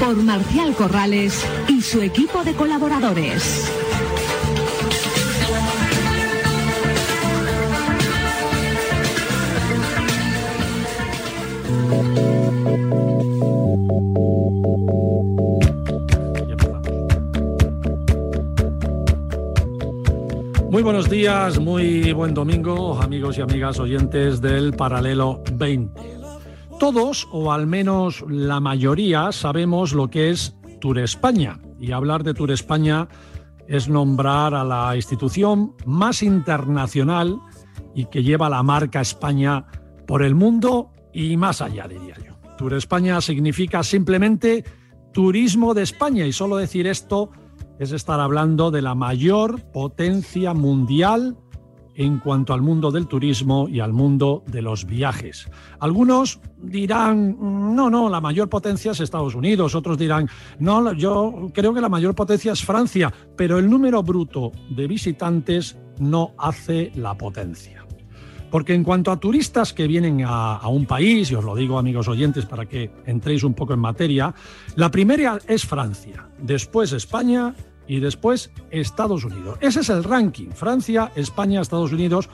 por Marcial Corrales y su equipo de colaboradores. Muy buenos días, muy buen domingo, amigos y amigas oyentes del Paralelo 20. Todos, o al menos la mayoría, sabemos lo que es Tour España. Y hablar de Tour España es nombrar a la institución más internacional y que lleva la marca España por el mundo y más allá, diría yo. Tour España significa simplemente turismo de España y solo decir esto es estar hablando de la mayor potencia mundial en cuanto al mundo del turismo y al mundo de los viajes. Algunos dirán, no, no, la mayor potencia es Estados Unidos, otros dirán, no, yo creo que la mayor potencia es Francia, pero el número bruto de visitantes no hace la potencia. Porque en cuanto a turistas que vienen a, un país, y os lo digo amigos oyentes para que entréis un poco en materia, la primera es Francia, después España y después Estados Unidos. Ese es el ranking, Francia, España, Estados Unidos,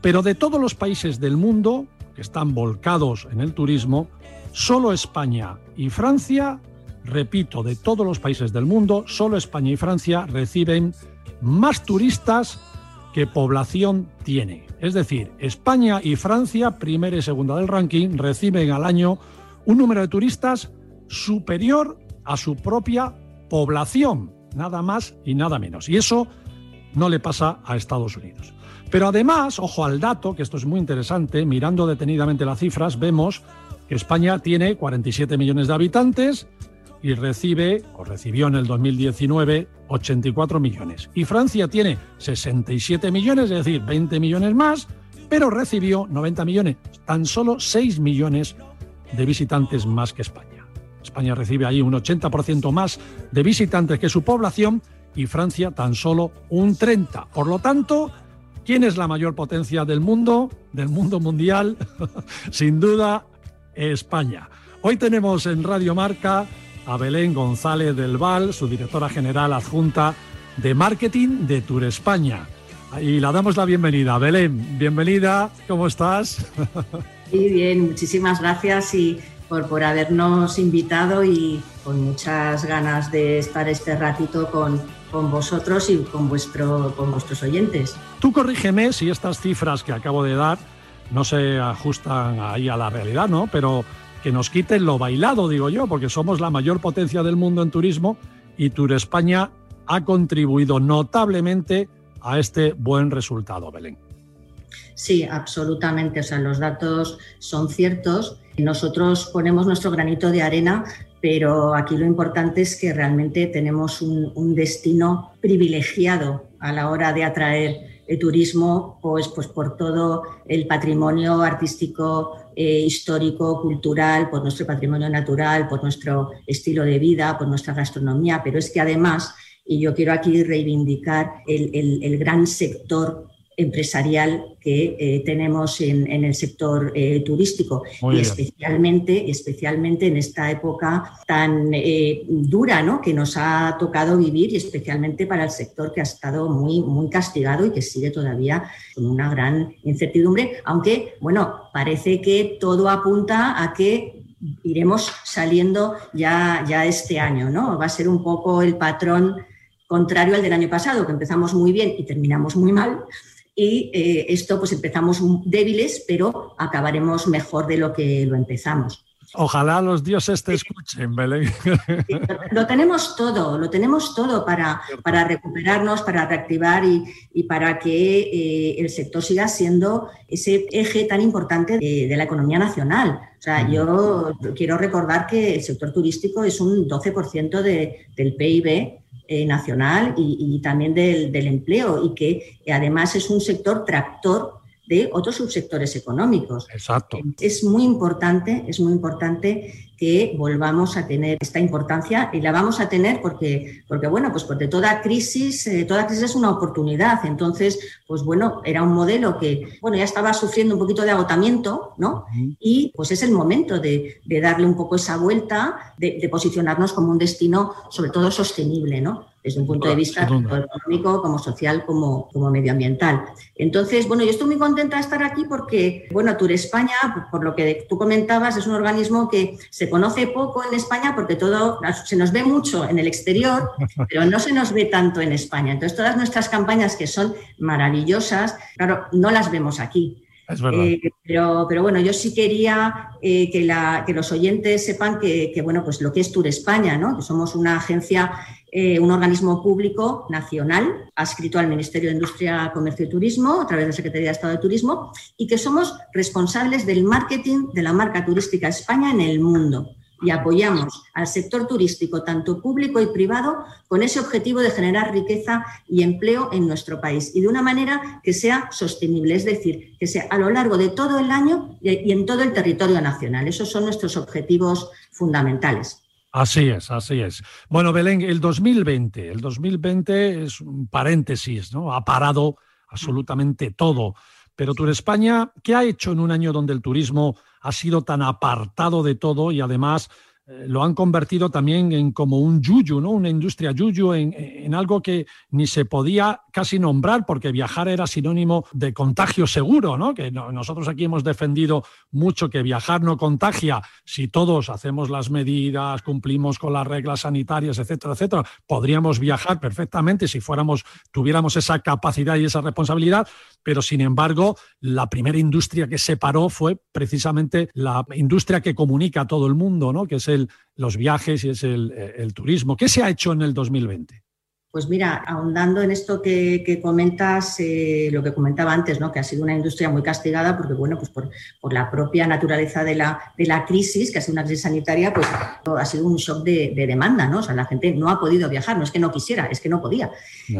pero de todos los países del mundo que están volcados en el turismo, solo España y Francia, repito, de todos los países del mundo, solo España y Francia reciben más turistas que población tiene. Es decir, España y Francia, primera y segunda del ranking, reciben al año un número de turistas superior a su propia población nada más y nada menos. Y eso no le pasa a Estados Unidos. Pero además, ojo al dato, que esto es muy interesante, mirando detenidamente las cifras, vemos que España tiene 47 millones de habitantes y recibe, o recibió en el 2019, 84 millones. Y Francia tiene 67 millones, es decir, 20 millones más, pero recibió 90 millones, tan solo 6 millones de visitantes más que España. España recibe ahí un 80% más de visitantes que su población y Francia tan solo un 30%. Por lo tanto, ¿quién es la mayor potencia del mundo, del mundo mundial? Sin duda, España. Hoy tenemos en Radio Marca a Belén González del Val, su directora general adjunta de marketing de Tour España. Y la damos la bienvenida. Belén, bienvenida, ¿cómo estás? Muy bien, muchísimas gracias y por, por habernos invitado y con muchas ganas de estar este ratito con, con vosotros y con, vuestro, con vuestros oyentes. Tú corrígeme si estas cifras que acabo de dar no se ajustan ahí a la realidad, ¿no? Pero que nos quiten lo bailado, digo yo, porque somos la mayor potencia del mundo en turismo y Tour España ha contribuido notablemente a este buen resultado, Belén. Sí, absolutamente. O sea, los datos son ciertos nosotros ponemos nuestro granito de arena, pero aquí lo importante es que realmente tenemos un, destino privilegiado a la hora de atraer el turismo, pues, pues por todo el patrimonio artístico, eh, histórico, cultural, por nuestro patrimonio natural, por nuestro estilo de vida, por nuestra gastronomía, pero es que además, y yo quiero aquí reivindicar el, el gran sector empresarial que eh, tenemos en, el sector eh, turístico y especialmente, especialmente en esta época tan eh, dura ¿no? que nos ha tocado vivir y especialmente para el sector que ha estado muy, muy castigado y que sigue todavía con una gran incertidumbre, aunque bueno, parece que todo apunta a que iremos saliendo ya, ya este año, ¿no? Va a ser un poco el patrón contrario al del año pasado, que empezamos muy bien y terminamos muy mal, y eh, esto pues empezamos débiles, pero acabaremos mejor de lo que lo empezamos. Ojalá los dioses te escuchen, Belén. lo tenemos todo, lo tenemos todo para, para recuperarnos, para reactivar y, y para que eh, el sector siga siendo ese eje tan importante de, la economía nacional. O sea, yo quiero recordar que el sector turístico es un 12% de, del PIB eh, nacional y, también del, del, empleo y que además es un sector tractor de otros subsectores económicos. Exacto. Es muy importante, es muy importante que volvamos a tener esta importancia y la vamos a tener porque, porque bueno, pues porque toda crisis, eh, toda crisis es una oportunidad. Entonces, pues bueno, era un modelo que, bueno, ya estaba sufriendo un poquito de agotamiento, ¿no? Y pues es el momento de, darle un poco esa vuelta, de, de posicionarnos como un destino, sobre todo sostenible, ¿no? desde un punto de vista tanto económico como social como, como medioambial. Entonces, bueno, yo estoy muy contenta de estar aquí porque, bueno, Tour España, por lo que tú comentabas, es un organismo que se conoce poco en España porque todo se nos ve mucho en el exterior, pero no se nos ve tanto en España. Entonces, todas nuestras campañas que son maravillosas, claro, no las vemos aquí. Es verdad. Eh, pero, pero, bueno, yo sí quería eh, que, la, que, los oyentes sepan que, que, bueno, pues lo que es Tour España, ¿no? que somos una agencia eh, un organismo público nacional adscrito al Ministerio de Industria, Comercio y Turismo a través de la Secretaría de Estado de Turismo y que somos responsables del marketing de la marca turística España en el mundo y apoyamos al sector turístico, tanto público y privado, con ese objetivo de generar riqueza y empleo en nuestro país y de una manera que sea sostenible, es decir, que sea a lo largo de todo el año y en todo el territorio nacional. Esos son nuestros objetivos fundamentales. Así es, así es. Bueno, Belén, el 2020, el 2020 es un paréntesis, ¿no? Ha parado absolutamente todo. Pero Tour España, ¿qué ha hecho en un año donde el turismo ha sido tan apartado de todo y además lo han convertido también en como un yuyu, ¿no? Una industria yuyu, en, algo que ni se podía casi nombrar porque viajar era sinónimo de contagio seguro, ¿no? Que nosotros aquí hemos defendido mucho que viajar no contagia si todos hacemos las medidas, cumplimos con las reglas sanitarias, etcétera, etcétera. Podríamos viajar perfectamente si fuéramos, tuviéramos esa capacidad y esa responsabilidad, pero sin embargo, la primera industria que se paró fue precisamente la industria que comunica a todo el mundo, ¿no? Que es el los viajes y es el, turismo. ¿Qué se ha hecho en el 2020? Pues mira, ahondando en esto que, comentas, eh, lo que comentaba antes, ¿no? que ha sido una industria muy castigada porque, bueno, pues por, la propia naturaleza de la, de la, crisis, que ha sido una crisis sanitaria, pues ha sido un shock de, demanda, ¿no? O sea, la gente no ha podido viajar, no es que no quisiera, es que no podía.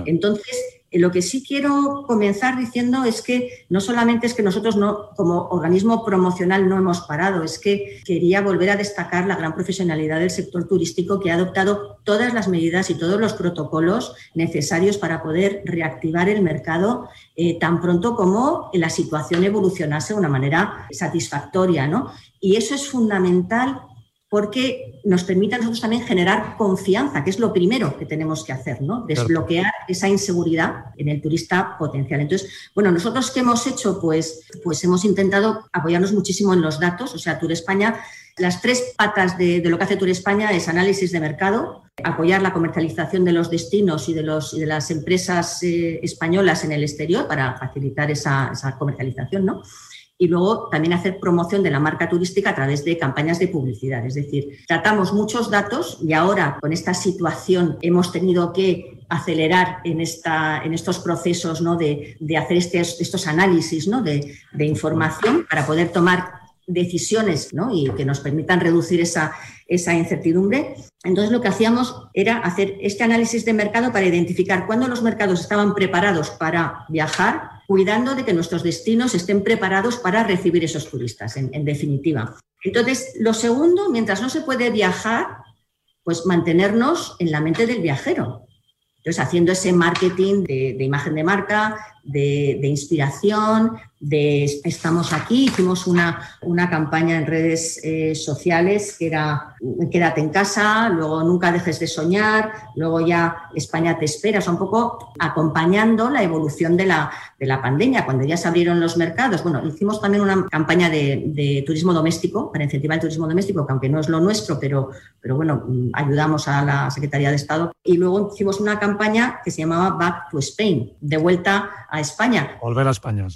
Entonces, lo que sí quiero comenzar diciendo es que no solamente es que nosotros no, como organismo promocional no hemos parado, es que quería volver a destacar la gran profesionalidad del sector turístico que ha adoptado todas las medidas y todos los protocolos necesarios para poder reactivar el mercado eh, tan pronto como la situación evolucionase de una manera satisfactoria. ¿no? Y eso es fundamental porque nos permite a nosotros también generar confianza, que es lo primero que tenemos que hacer, ¿no? Desbloquear esa inseguridad en el turista potencial. Entonces, bueno, nosotros qué hemos hecho, pues, pues hemos intentado apoyarnos muchísimo en los datos, o sea, Tour España, las tres patas de, lo que hace Tour España es análisis de mercado, apoyar la comercialización de los destinos y de, los, de las empresas eh, españolas en el exterior para facilitar esa, esa comercialización, ¿no? Y luego también hacer promoción de la marca turística a través de campañas de publicidad. Es decir, tratamos muchos datos y ahora con esta situación hemos tenido que acelerar en, esta, en estos procesos ¿no? de, hacer estos análisis ¿no? de, información para poder tomar decisiones ¿no? y que nos permitan reducir esa, esa incertidumbre. Entonces lo que hacíamos era hacer este análisis de mercado para identificar cuándo los mercados estaban preparados para viajar cuidando de que nuestros destinos estén preparados para recibir esos turistas, en, definitiva. Entonces, lo segundo, mientras no se puede viajar, pues mantenernos en la mente del viajero. Entonces, haciendo ese marketing de, imagen de marca, de, inspiración, de estamos aquí, hicimos una, una campaña en redes eh, sociales que era quédate en casa, luego nunca dejes de soñar, luego ya España te espera, o sea, un poco acompañando la evolución de la, de la pandemia, cuando ya se abrieron los mercados. Bueno, hicimos también una campaña de, turismo doméstico, para incentivar el turismo doméstico, que aunque no es lo nuestro, pero, pero bueno, ayudamos a la Secretaría de Estado. Y luego hicimos una campaña que se llamaba Back to Spain, de vuelta a España. Volver a España.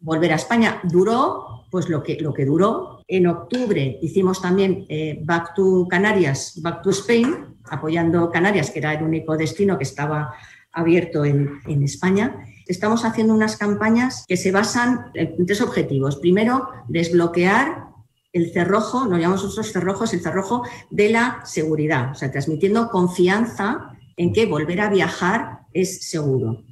Volver a España. Duró, pues lo que, lo que duró, en octubre hicimos también eh, Back to Canarias, Back to Spain, apoyando Canarias, que era el único destino que estaba abierto en, en España. Estamos haciendo unas campañas que se basan en tres objetivos. Primero, desbloquear el cerrojo, lo llamamos nosotros cerrojos, el cerrojo de la seguridad, o sea, transmitiendo confianza en que volver a viajar es seguro.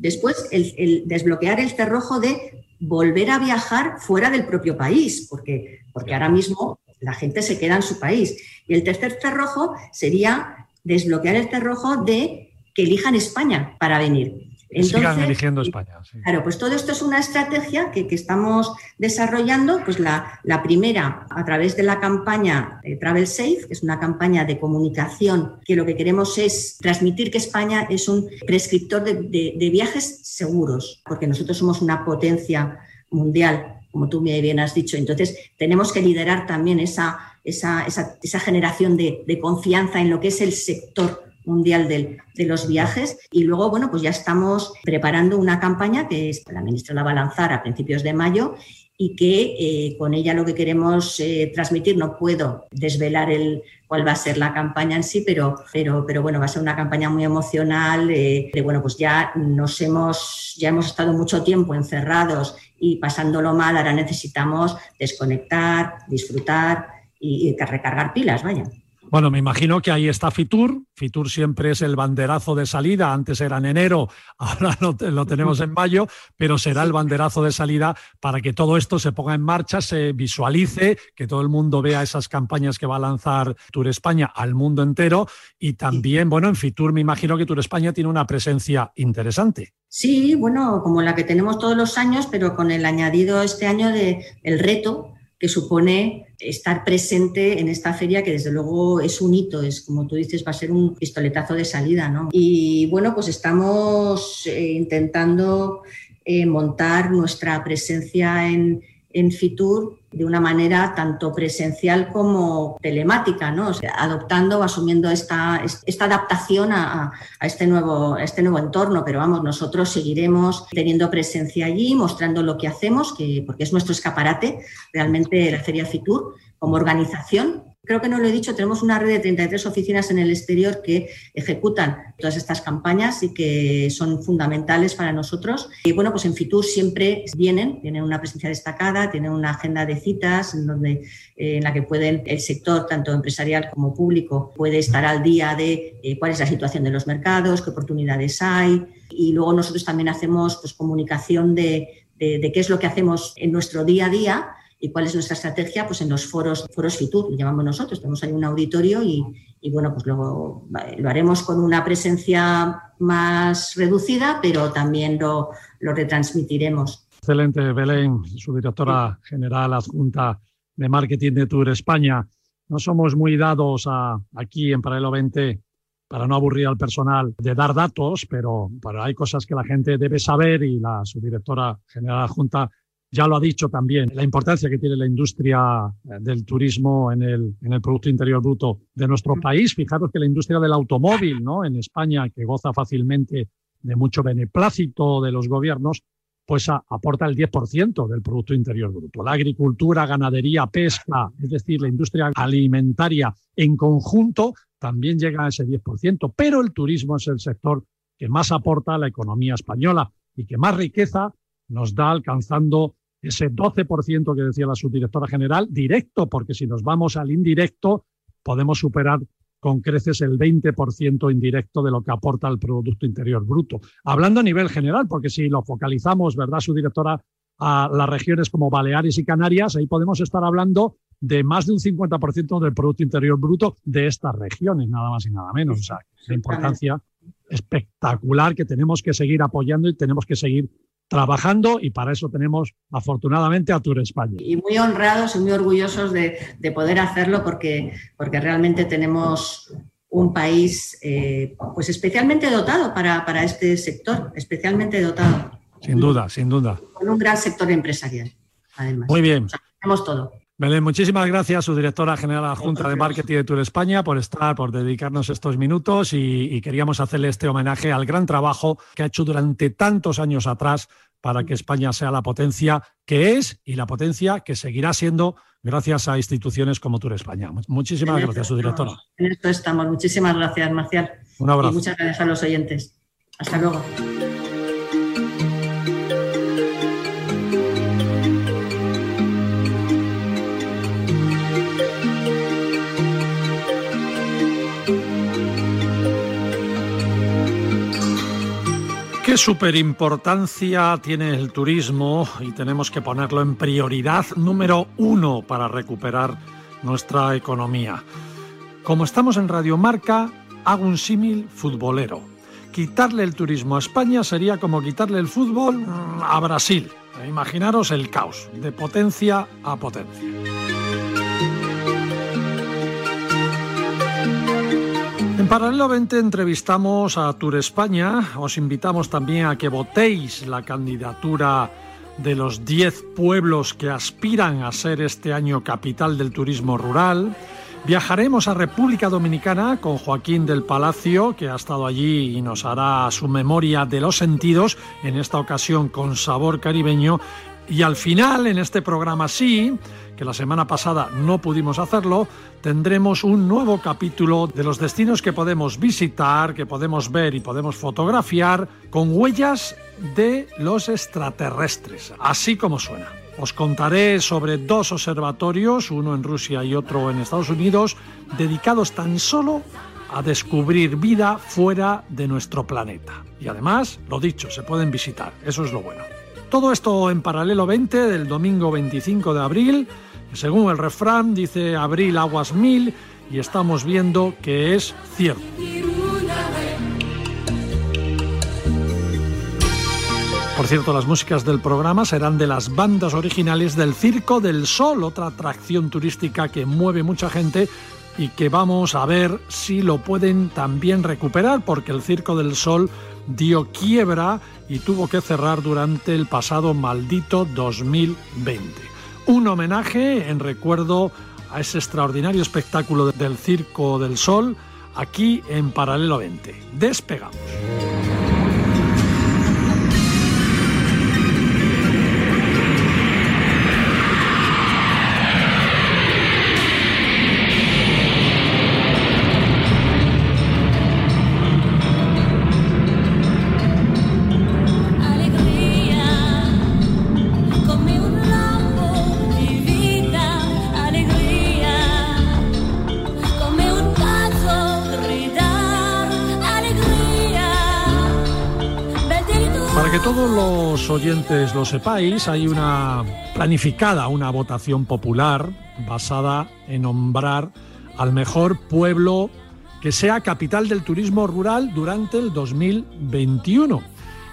Después, el, desbloquear el cerrojo de volver a viajar fuera del propio país, porque, porque ahora mismo la gente se queda en su país. Y el tercer cerrojo sería desbloquear el cerrojo de que elijan España para venir. Sigan eligiendo España. Claro, pues todo esto es una estrategia que, estamos desarrollando. Pues la, primera, a través de la campaña Travel Safe, que es una campaña de comunicación que lo que queremos es transmitir que España es un prescriptor de, viajes seguros, porque nosotros somos una potencia mundial como tú bien has dicho. Entonces, tenemos que liderar también esa, esa, esa generación de, de, confianza en lo que es el sector mundial de los viajes. Y luego, bueno, pues ya estamos preparando una campaña que la ministra la va a lanzar a principios de mayo y que eh, con ella lo que queremos eh, transmitir, no puedo desvelar el, cuál va a ser la campaña en sí, pero, pero, pero bueno, va a ser una campaña muy emocional. Eh, de, bueno, pues ya nos hemos, ya hemos estado mucho tiempo encerrados y pasándolo mal, ahora necesitamos desconectar, disfrutar y, y recargar pilas, vaya. Bueno, me imagino que ahí está Fitur. Fitur siempre es el banderazo de salida. Antes era en enero, ahora lo, tenemos en mayo, pero será el banderazo de salida para que todo esto se ponga en marcha, se visualice, que todo el mundo vea esas campañas que va a lanzar Tour España al mundo entero. Y también, bueno, en Fitur me imagino que Tour España tiene una presencia interesante. Sí, bueno, como la que tenemos todos los años, pero con el añadido este año de el reto que supone estar presente en esta feria que desde luego es un hito, es como tú dices, va a ser un pistoletazo de salida, ¿no? Y bueno, pues estamos eh, intentando eh, montar nuestra presencia en, en Fitur de una manera tanto presencial como telemática, ¿no? adoptando o asumiendo esta, esta adaptación a, este nuevo, este nuevo entorno. Pero vamos, nosotros seguiremos teniendo presencia allí, mostrando lo que hacemos, que, porque es nuestro escaparate realmente la Feria Fitur como organización Creo que no lo he dicho, tenemos una red de 33 oficinas en el exterior que ejecutan todas estas campañas y que son fundamentales para nosotros. Y bueno, pues en Fitur siempre vienen, tienen una presencia destacada, tienen una agenda de citas en, donde, eh, la que pueden el sector, tanto empresarial como público, puede estar al día de eh, cuál es la situación de los mercados, qué oportunidades hay. Y luego nosotros también hacemos pues, comunicación de qué es lo que hacemos en nuestro día a día ¿Y cuál es nuestra estrategia? Pues en los foros, foros FITUR, lo llamamos nosotros. Tenemos ahí un auditorio y, bueno, pues luego lo haremos con una presencia más reducida, pero también lo, lo retransmitiremos. Excelente, Belén, su directora general adjunta de marketing de Tour España. No somos muy dados a, aquí en Paralelo 20 para no aburrir al personal de dar datos, pero, pero hay cosas que la gente debe saber y la subdirectora general adjunta ya lo ha dicho también, la importancia que tiene la industria eh, del turismo en el, en el Producto Interior Bruto de nuestro país. Fijaros que la industria del automóvil, ¿no? En España, que goza fácilmente de mucho beneplácito de los gobiernos, pues aporta el 10% del Producto Interior Bruto. La agricultura, ganadería, pesca, es decir, la industria alimentaria en conjunto también llega a ese 10%, pero el turismo es el sector que más aporta a la economía española y que más riqueza nos da alcanzando ese 12% que decía la subdirectora general, directo, porque si nos vamos al indirecto, podemos superar con creces el 20% indirecto de lo que aporta el Producto Interior Bruto. Hablando a nivel general, porque si lo focalizamos, ¿verdad, su directora, a las regiones como Baleares y Canarias, ahí podemos estar hablando de más de un 50% del Producto Interior Bruto de estas regiones, nada más y nada menos. O sea, la importancia espectacular que tenemos que seguir apoyando y tenemos que seguir trabajando y para eso tenemos afortunadamente a Tour España. Y muy honrados y muy orgullosos de, poder hacerlo porque, porque realmente tenemos un país eh, pues especialmente dotado para, para, este sector, especialmente dotado. Sin duda, sin duda. Con un gran sector empresarial, además. Muy bien. tenemos todo. Belén, muchísimas gracias, su directora general de la Junta de Marketing de Tour España, por estar, por dedicarnos estos minutos y, queríamos hacerle este homenaje al gran trabajo que ha hecho durante tantos años atrás para que España sea la potencia que es y la potencia que seguirá siendo gracias a instituciones como Tour España. Muchísimas gracias, su directora. En esto estamos. Muchísimas gracias, Marcial. Un abrazo. Y muchas gracias a los oyentes. Hasta luego. Superimportancia tiene el turismo y tenemos que ponerlo en prioridad número uno para recuperar nuestra economía? Como estamos en Radio Marca, hago un símil futbolero. Quitarle el turismo a España sería como quitarle el fútbol a Brasil. Imaginaros el caos, de potencia a potencia. 20 entrevistamos a Tour España. Os invitamos también a que votéis la candidatura de los 10 pueblos que aspiran a ser este año capital del turismo rural. Viajaremos a República Dominicana con Joaquín del Palacio, que ha estado allí y nos hará su memoria de los sentidos, en esta ocasión con sabor caribeño. Y al final, en este programa sí, que la semana pasada no pudimos hacerlo, tendremos un nuevo capítulo de los destinos que podemos visitar, que podemos ver y podemos fotografiar con huellas de los extraterrestres, así como suena. Os contaré sobre dos observatorios, uno en Rusia y otro en Estados Unidos, dedicados tan solo a descubrir vida fuera de nuestro planeta. Y además, lo dicho, se pueden visitar, eso es lo bueno. Todo esto en paralelo 20 del domingo 25 de abril según el refrán, dice abril aguas mil y estamos viendo que es cierto. Por cierto, las músicas del programa serán de las bandas originales del Circo del Sol, otra atracción turística que mueve mucha gente y que vamos a ver si lo pueden también recuperar, porque el Circo del Sol dio quiebra y tuvo que cerrar durante el pasado maldito 2020 un homenaje en recuerdo a ese extraordinario espectáculo del Circo del Sol aquí en Paralelo 20. Despegamos. Lo sepáis, hay una planificada, una votación popular basada en nombrar al mejor pueblo que sea capital del turismo rural durante el 2021.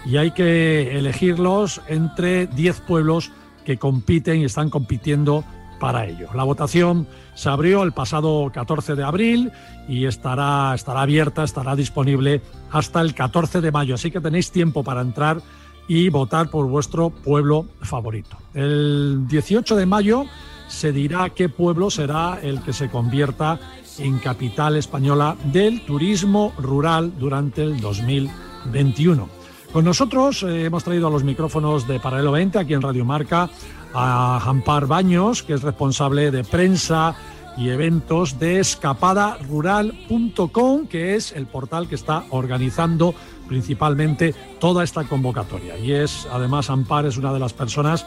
Y hay que elegirlos entre 10 pueblos que compiten y están compitiendo para ello. La votación se abrió el pasado 14 de abril y estará, estará abierta, estará disponible hasta el 14 de mayo. Así que tenéis tiempo para entrar y votar por vuestro pueblo favorito. El 18 de mayo se dirá qué pueblo será el que se convierta en capital española del turismo rural durante el 2021. Con nosotros eh, hemos traído a los micrófonos de Paralelo 20 aquí en Radio Marca a Ampar Baños, que es responsable de prensa y eventos de escapadarural.com, que es el portal que está organizando principalmente toda esta convocatoria. Y es, además, Ampar es una de las personas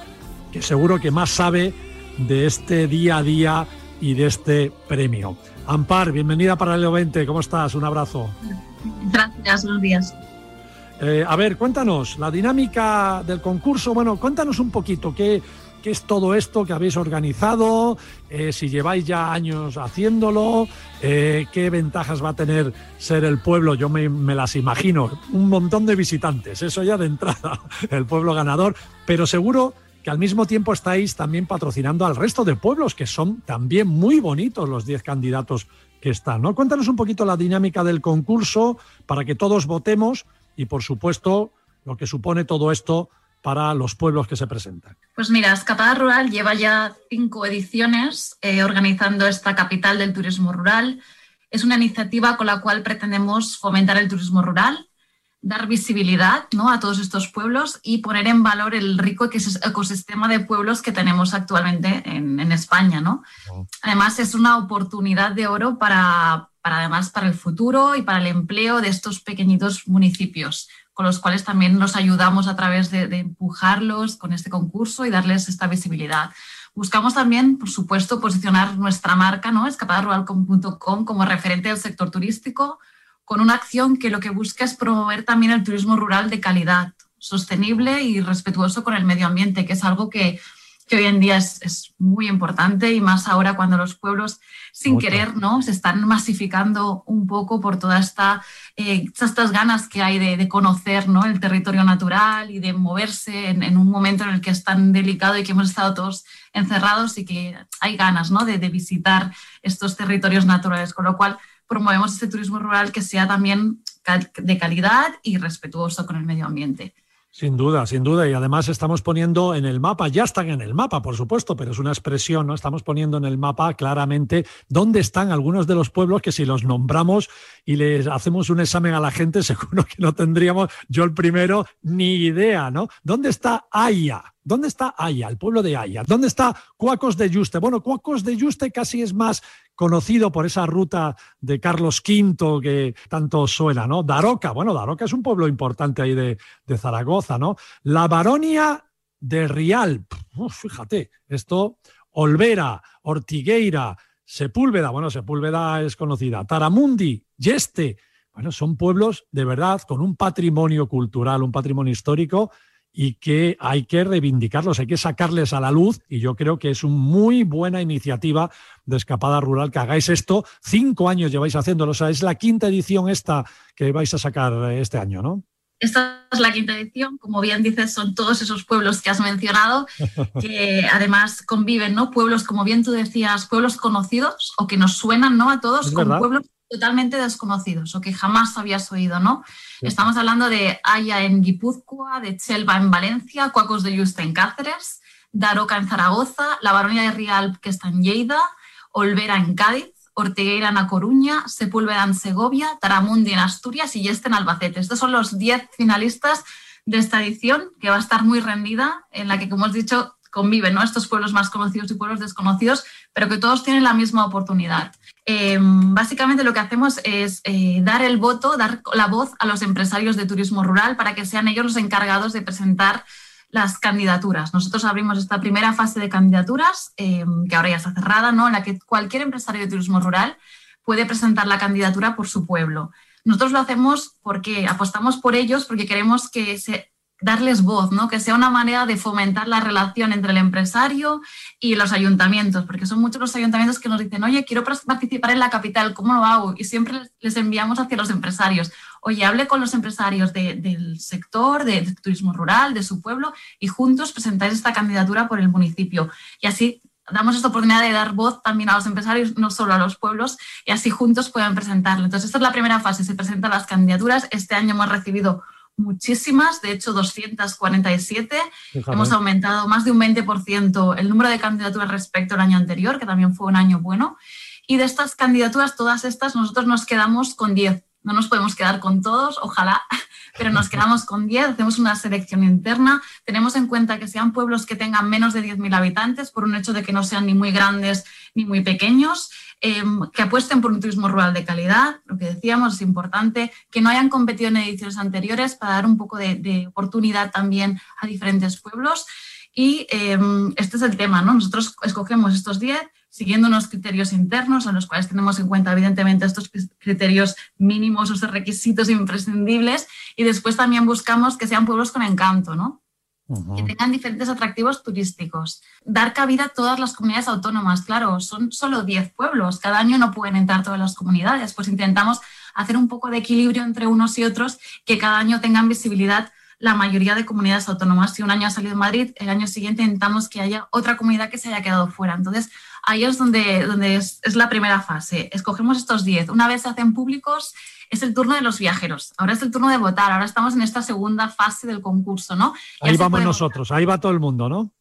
que seguro que más sabe de este día a día y de este premio. Ampar, bienvenida para el 20, ¿cómo estás? Un abrazo. Gracias, buenos días. Eh, a ver, cuéntanos la dinámica del concurso. Bueno, cuéntanos un poquito qué, qué es todo esto que habéis organizado, eh, si lleváis ya años haciéndolo, eh, qué ventajas va a tener ser el pueblo, yo me, las imagino, un montón de visitantes, eso ya de entrada, el pueblo ganador, pero seguro que al mismo tiempo estáis también patrocinando al resto de pueblos, que son también muy bonitos los 10 candidatos que están. ¿no? Cuéntanos un poquito la dinámica del concurso para que todos votemos y, por supuesto, lo que supone todo esto para los pueblos que se presentan? Pues mira, Escapada Rural lleva ya cinco ediciones eh, organizando esta capital del turismo rural. Es una iniciativa con la cual pretendemos fomentar el turismo rural, dar visibilidad ¿no? a todos estos pueblos y poner en valor el rico ecosistema de pueblos que tenemos actualmente en, España. ¿no? Oh. Además, es una oportunidad de oro para, para, además, para el futuro y para el empleo de estos pequeñitos municipios, con los cuales también nos ayudamos a través de, empujarlos con este concurso y darles esta visibilidad. Buscamos también, por supuesto, posicionar nuestra marca, ¿no? escapadarural.com, como referente del sector turístico, con una acción que lo que busca es promover también el turismo rural de calidad, sostenible y respetuoso con el medio ambiente, que es algo que, hoy en día es, muy importante y más ahora cuando los pueblos sin querer ¿no? se están masificando un poco por todas esta, eh, estas ganas que hay de, conocer ¿no? el territorio natural y de moverse en, un momento en el que es tan delicado y que hemos estado todos encerrados y que hay ganas ¿no? de, de visitar estos territorios naturales, con lo cual promovemos este turismo rural que sea también de calidad y respetuoso con el medio ambiente. Sin duda, sin duda. Y además estamos poniendo en el mapa, ya están en el mapa, por supuesto, pero es una expresión, ¿no? Estamos poniendo en el mapa claramente dónde están algunos de los pueblos que si los nombramos y les hacemos un examen a la gente, seguro que no tendríamos, yo el primero, ni idea, ¿no? ¿Dónde está Aya? ¿Dónde está Aya, el pueblo de Aya? ¿Dónde está Cuacos de Yuste? Bueno, Cuacos de Yuste casi es más conocido por esa ruta de Carlos V que tanto suena, ¿no? Daroca, bueno, Daroca es un pueblo importante ahí de, Zaragoza, ¿no? La Baronia de Rial, fíjate, esto, Olvera, Ortigueira, Sepúlveda, bueno, Sepúlveda es conocida, Taramundi, Yeste, bueno, son pueblos de verdad con un patrimonio cultural, un patrimonio histórico y que hay que reivindicarlos, hay que sacarles a la luz y yo creo que es una muy buena iniciativa de Escapada Rural que hagáis esto. Cinco años lleváis haciéndolo, o sea, es la quinta edición esta que vais a sacar este año, ¿no? Esta es la quinta edición, como bien dices, son todos esos pueblos que has mencionado, que además conviven, ¿no? Pueblos, como bien tú decías, pueblos conocidos o que nos suenan, ¿no? A todos, con pueblos totalmente desconocidos o que jamás habías oído, ¿no? Estamos hablando de Haya en Guipúzcoa, de Chelva en Valencia, Cuacos de Yuste en Cáceres, Daroca en Zaragoza, La Baronia de Rial que está en Lleida, Olvera en Cádiz, Ortigueira en A Coruña, Sepúlveda en Segovia, Taramundi en Asturias y Este en Albacete. Estos son los 10 finalistas de esta edición, que va a estar muy rendida, en la que, como hemos dicho, conviven ¿no? estos pueblos más conocidos y pueblos desconocidos, pero que todos tienen la misma oportunidad. Em, básicamente lo que hacemos es eh, dar el voto, dar la voz a los empresarios de turismo rural para que sean ellos los encargados de presentar las candidaturas. Nosotros abrimos esta primera fase de candidaturas, em, que ahora ya está cerrada, ¿no? en la que cualquier empresario de turismo rural puede presentar la candidatura por su pueblo. Nosotros lo hacemos porque apostamos por ellos, porque queremos que se darles voz, ¿no? que sea una manera de fomentar la relación entre el empresario y los ayuntamientos, porque son muchos los ayuntamientos que nos dicen, oye, quiero participar en la capital, ¿cómo lo hago? Y siempre les enviamos hacia los empresarios. Oye, hable con los empresarios del sector, de, turismo rural, de su pueblo, y juntos presentáis esta candidatura por el municipio. Y así damos esta oportunidad de dar voz también a los empresarios, no solo a los pueblos, y así juntos puedan presentarlo. Entonces, esta es la primera fase, se presentan las candidaturas. Este año hemos recibido muchísimas, de hecho 247. Hemos aumentado más de un 20% el número de candidaturas respecto al año anterior, que también fue un año bueno. Y de estas candidaturas, todas estas, nosotros nos quedamos con 10. No nos podemos quedar con todos, ojalá, pero nos quedamos con 10, hacemos una selección interna, tenemos en cuenta que sean pueblos que tengan menos de 10.000 habitantes, por un hecho de que no sean ni muy grandes ni muy pequeños, Em, que apuesten por un turismo rural de calidad, lo que decíamos es importante, que no hayan competido en ediciones anteriores para dar un poco de, oportunidad también a diferentes pueblos. Y em, este es el tema, ¿no? Nosotros escogemos estos 10 siguiendo unos criterios internos en los cuales tenemos en cuenta evidentemente estos criterios mínimos, esos requisitos imprescindibles y después también buscamos que sean pueblos con encanto, ¿no? Que tengan diferentes atractivos turísticos. Dar cabida a todas las comunidades autónomas, claro, son solo 10 pueblos, cada año no pueden entrar todas las comunidades, pues intentamos hacer un poco de equilibrio entre unos y otros, que cada año tengan visibilidad la mayoría de comunidades autónomas. Si un año ha salido Madrid, el año siguiente intentamos que haya otra comunidad que se haya quedado fuera. Entonces, ahí es donde, donde es, la primera fase. Escogemos estos 10. Una vez se hacen públicos, es el turno de los viajeros. Ahora es el turno de votar. Ahora estamos en esta segunda fase del concurso, ¿no? ahí vamos nosotros, ahí va todo el mundo, ¿no?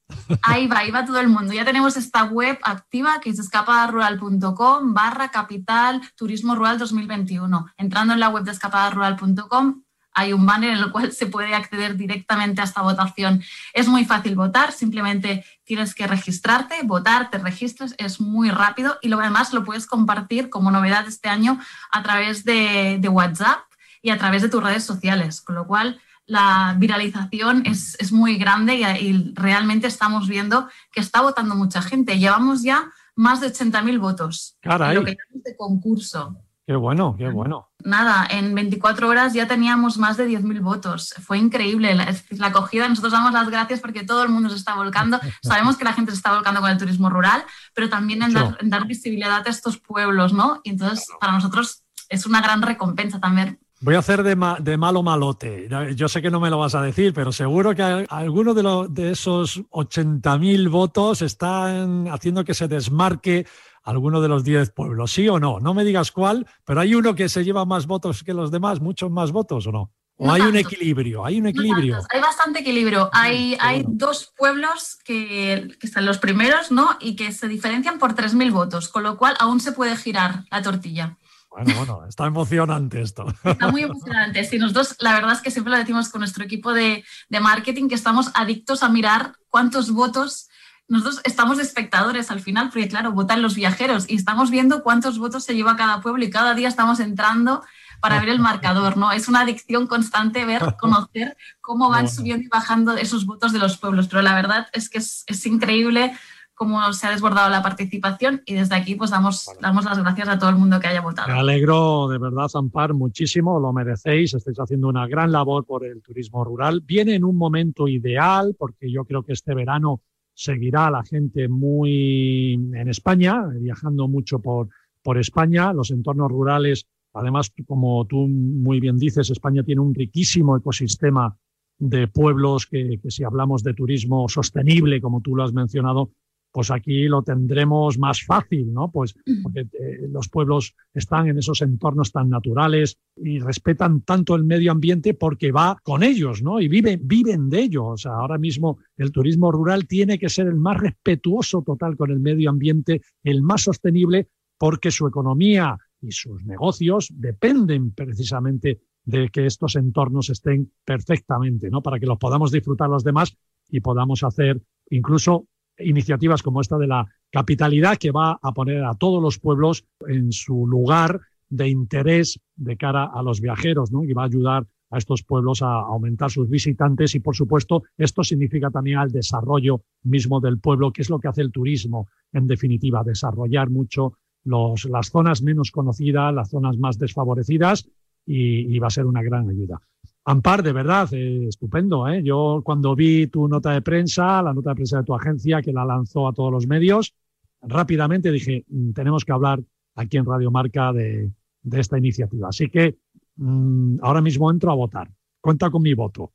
Ahí va, ahí va todo el mundo. Ya tenemos esta web activa que es escapadarural.com barra capital turismo rural 2021. Entrando en la web de escapadarural.com hay un banner en el cual se puede acceder directamente a esta votación. Es muy fácil votar, simplemente tienes que registrarte, votar, te registras, es muy rápido y lo demás lo puedes compartir como novedad este año a través de, WhatsApp y a través de tus redes sociales, con lo cual la viralización es, muy grande y, realmente estamos viendo que está votando mucha gente. Llevamos ya más de 80.000 votos. Caray. Lo que llamamos de concurso. Qué bueno, qué bueno. Nada, en 24 horas ya teníamos más de 10.000 votos. Fue increíble la, la, acogida. Nosotros damos las gracias porque todo el mundo se está volcando. Sabemos que la gente se está volcando con el turismo rural, pero también en dar, visibilidad a estos pueblos, ¿no? Y entonces, para nosotros es una gran recompensa también Voy a hacer de, de, malo malote. Yo sé que no me lo vas a decir, pero seguro que alguno de, de esos 80.000 votos están haciendo que se desmarque alguno de los 10 pueblos, ¿sí o no? No me digas cuál, pero hay uno que se lleva más votos que los demás, muchos más votos o no. ¿O hay un equilibrio? Hay un equilibrio. hay bastante equilibrio. Hay, hay dos pueblos que, que, están los primeros, ¿no? Y que se diferencian por 3.000 votos, con lo cual aún se puede girar la tortilla. Bueno, bueno, está emocionante esto. Está muy emocionante. Sí, nosotros la verdad es que siempre lo decimos con nuestro equipo de, de marketing que estamos adictos a mirar cuántos votos nosotros estamos de espectadores al final, porque claro, votan los viajeros y estamos viendo cuántos votos se lleva cada pueblo y cada día estamos entrando para ver el marcador, ¿no? Es una adicción constante ver, conocer cómo van subiendo y bajando esos votos de los pueblos, pero la verdad es que es, increíble cómo se ha desbordado la participación y desde aquí pues damos, damos las gracias a todo el mundo que haya votado. Me alegro de verdad, Zampar, muchísimo, lo merecéis, estáis haciendo una gran labor por el turismo rural. Viene en un momento ideal porque yo creo que este verano seguirá la gente muy en España, viajando mucho por, por España, los entornos rurales. Además, como tú muy bien dices, España tiene un riquísimo ecosistema de pueblos que, que si hablamos de turismo sostenible, como tú lo has mencionado, pues aquí lo tendremos más fácil, ¿no? Pues porque eh, los pueblos están en esos entornos tan naturales y respetan tanto el medio ambiente porque va con ellos, ¿no? Y viven, viven de ello. O sea, ahora mismo el turismo rural tiene que ser el más respetuoso total con el medio ambiente, el más sostenible, porque su economía y sus negocios dependen precisamente de que estos entornos estén perfectamente, ¿no? Para que los podamos disfrutar los demás y podamos hacer incluso iniciativas como esta de la capitalidad que va a poner a todos los pueblos en su lugar de interés de cara a los viajeros, ¿no? Y va a ayudar a estos pueblos a aumentar sus visitantes y, por supuesto, esto significa también al desarrollo mismo del pueblo, que es lo que hace el turismo, en definitiva, desarrollar mucho los, las zonas menos conocidas, las zonas más desfavorecidas y va a ser una gran ayuda. Ampar, de verdad, eh, estupendo. ¿eh? Yo cuando vi tu nota de prensa, la nota de prensa de tu agencia, que la lanzó a todos los medios, rápidamente dije, mm, tenemos que hablar aquí en Radio Marca de, esta iniciativa. Así que mm, ahora mismo entro a votar. Cuenta con mi voto.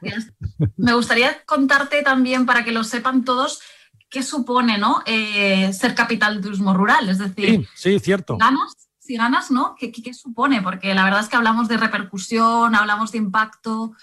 Gracias. Me gustaría contarte también, para que lo sepan todos, qué supone ¿no? Eh, ser capital de turismo rural. Es decir, sí, sí cierto. Ganas si ganas, ¿no? ¿Qué, ¿Qué, supone? Porque la verdad es que hablamos de repercusión, hablamos de impacto,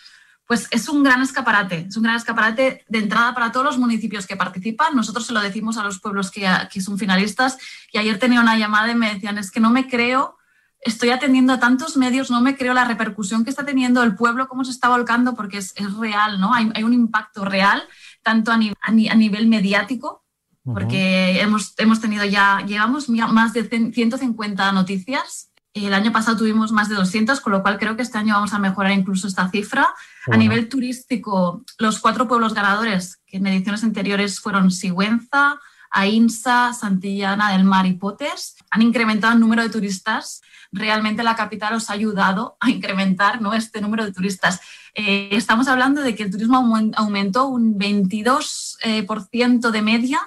pues es un gran escaparate, es un gran escaparate de entrada para todos los municipios que participan. Nosotros se lo decimos a los pueblos que, son finalistas y ayer tenía una llamada y me decían, es que no me creo, estoy atendiendo a tantos medios, no me creo la repercusión que está teniendo el pueblo, cómo se está volcando, porque es, real, ¿no? Hay, hay, un impacto real, tanto a, a nivel mediático porque hemos, hemos tenido ya, llevamos más de 150 noticias. El año pasado tuvimos más de 200, con lo cual creo que este año vamos a mejorar incluso esta cifra. A nivel turístico, los cuatro pueblos ganadores, que en ediciones anteriores fueron Sigüenza, Ainsa, Santillana del Mar y Potes, han incrementado el número de turistas. Realmente la capital os ha ayudado a incrementar ¿no? este número de turistas. Eh, estamos hablando de que el turismo aumentó un 22% eh, de media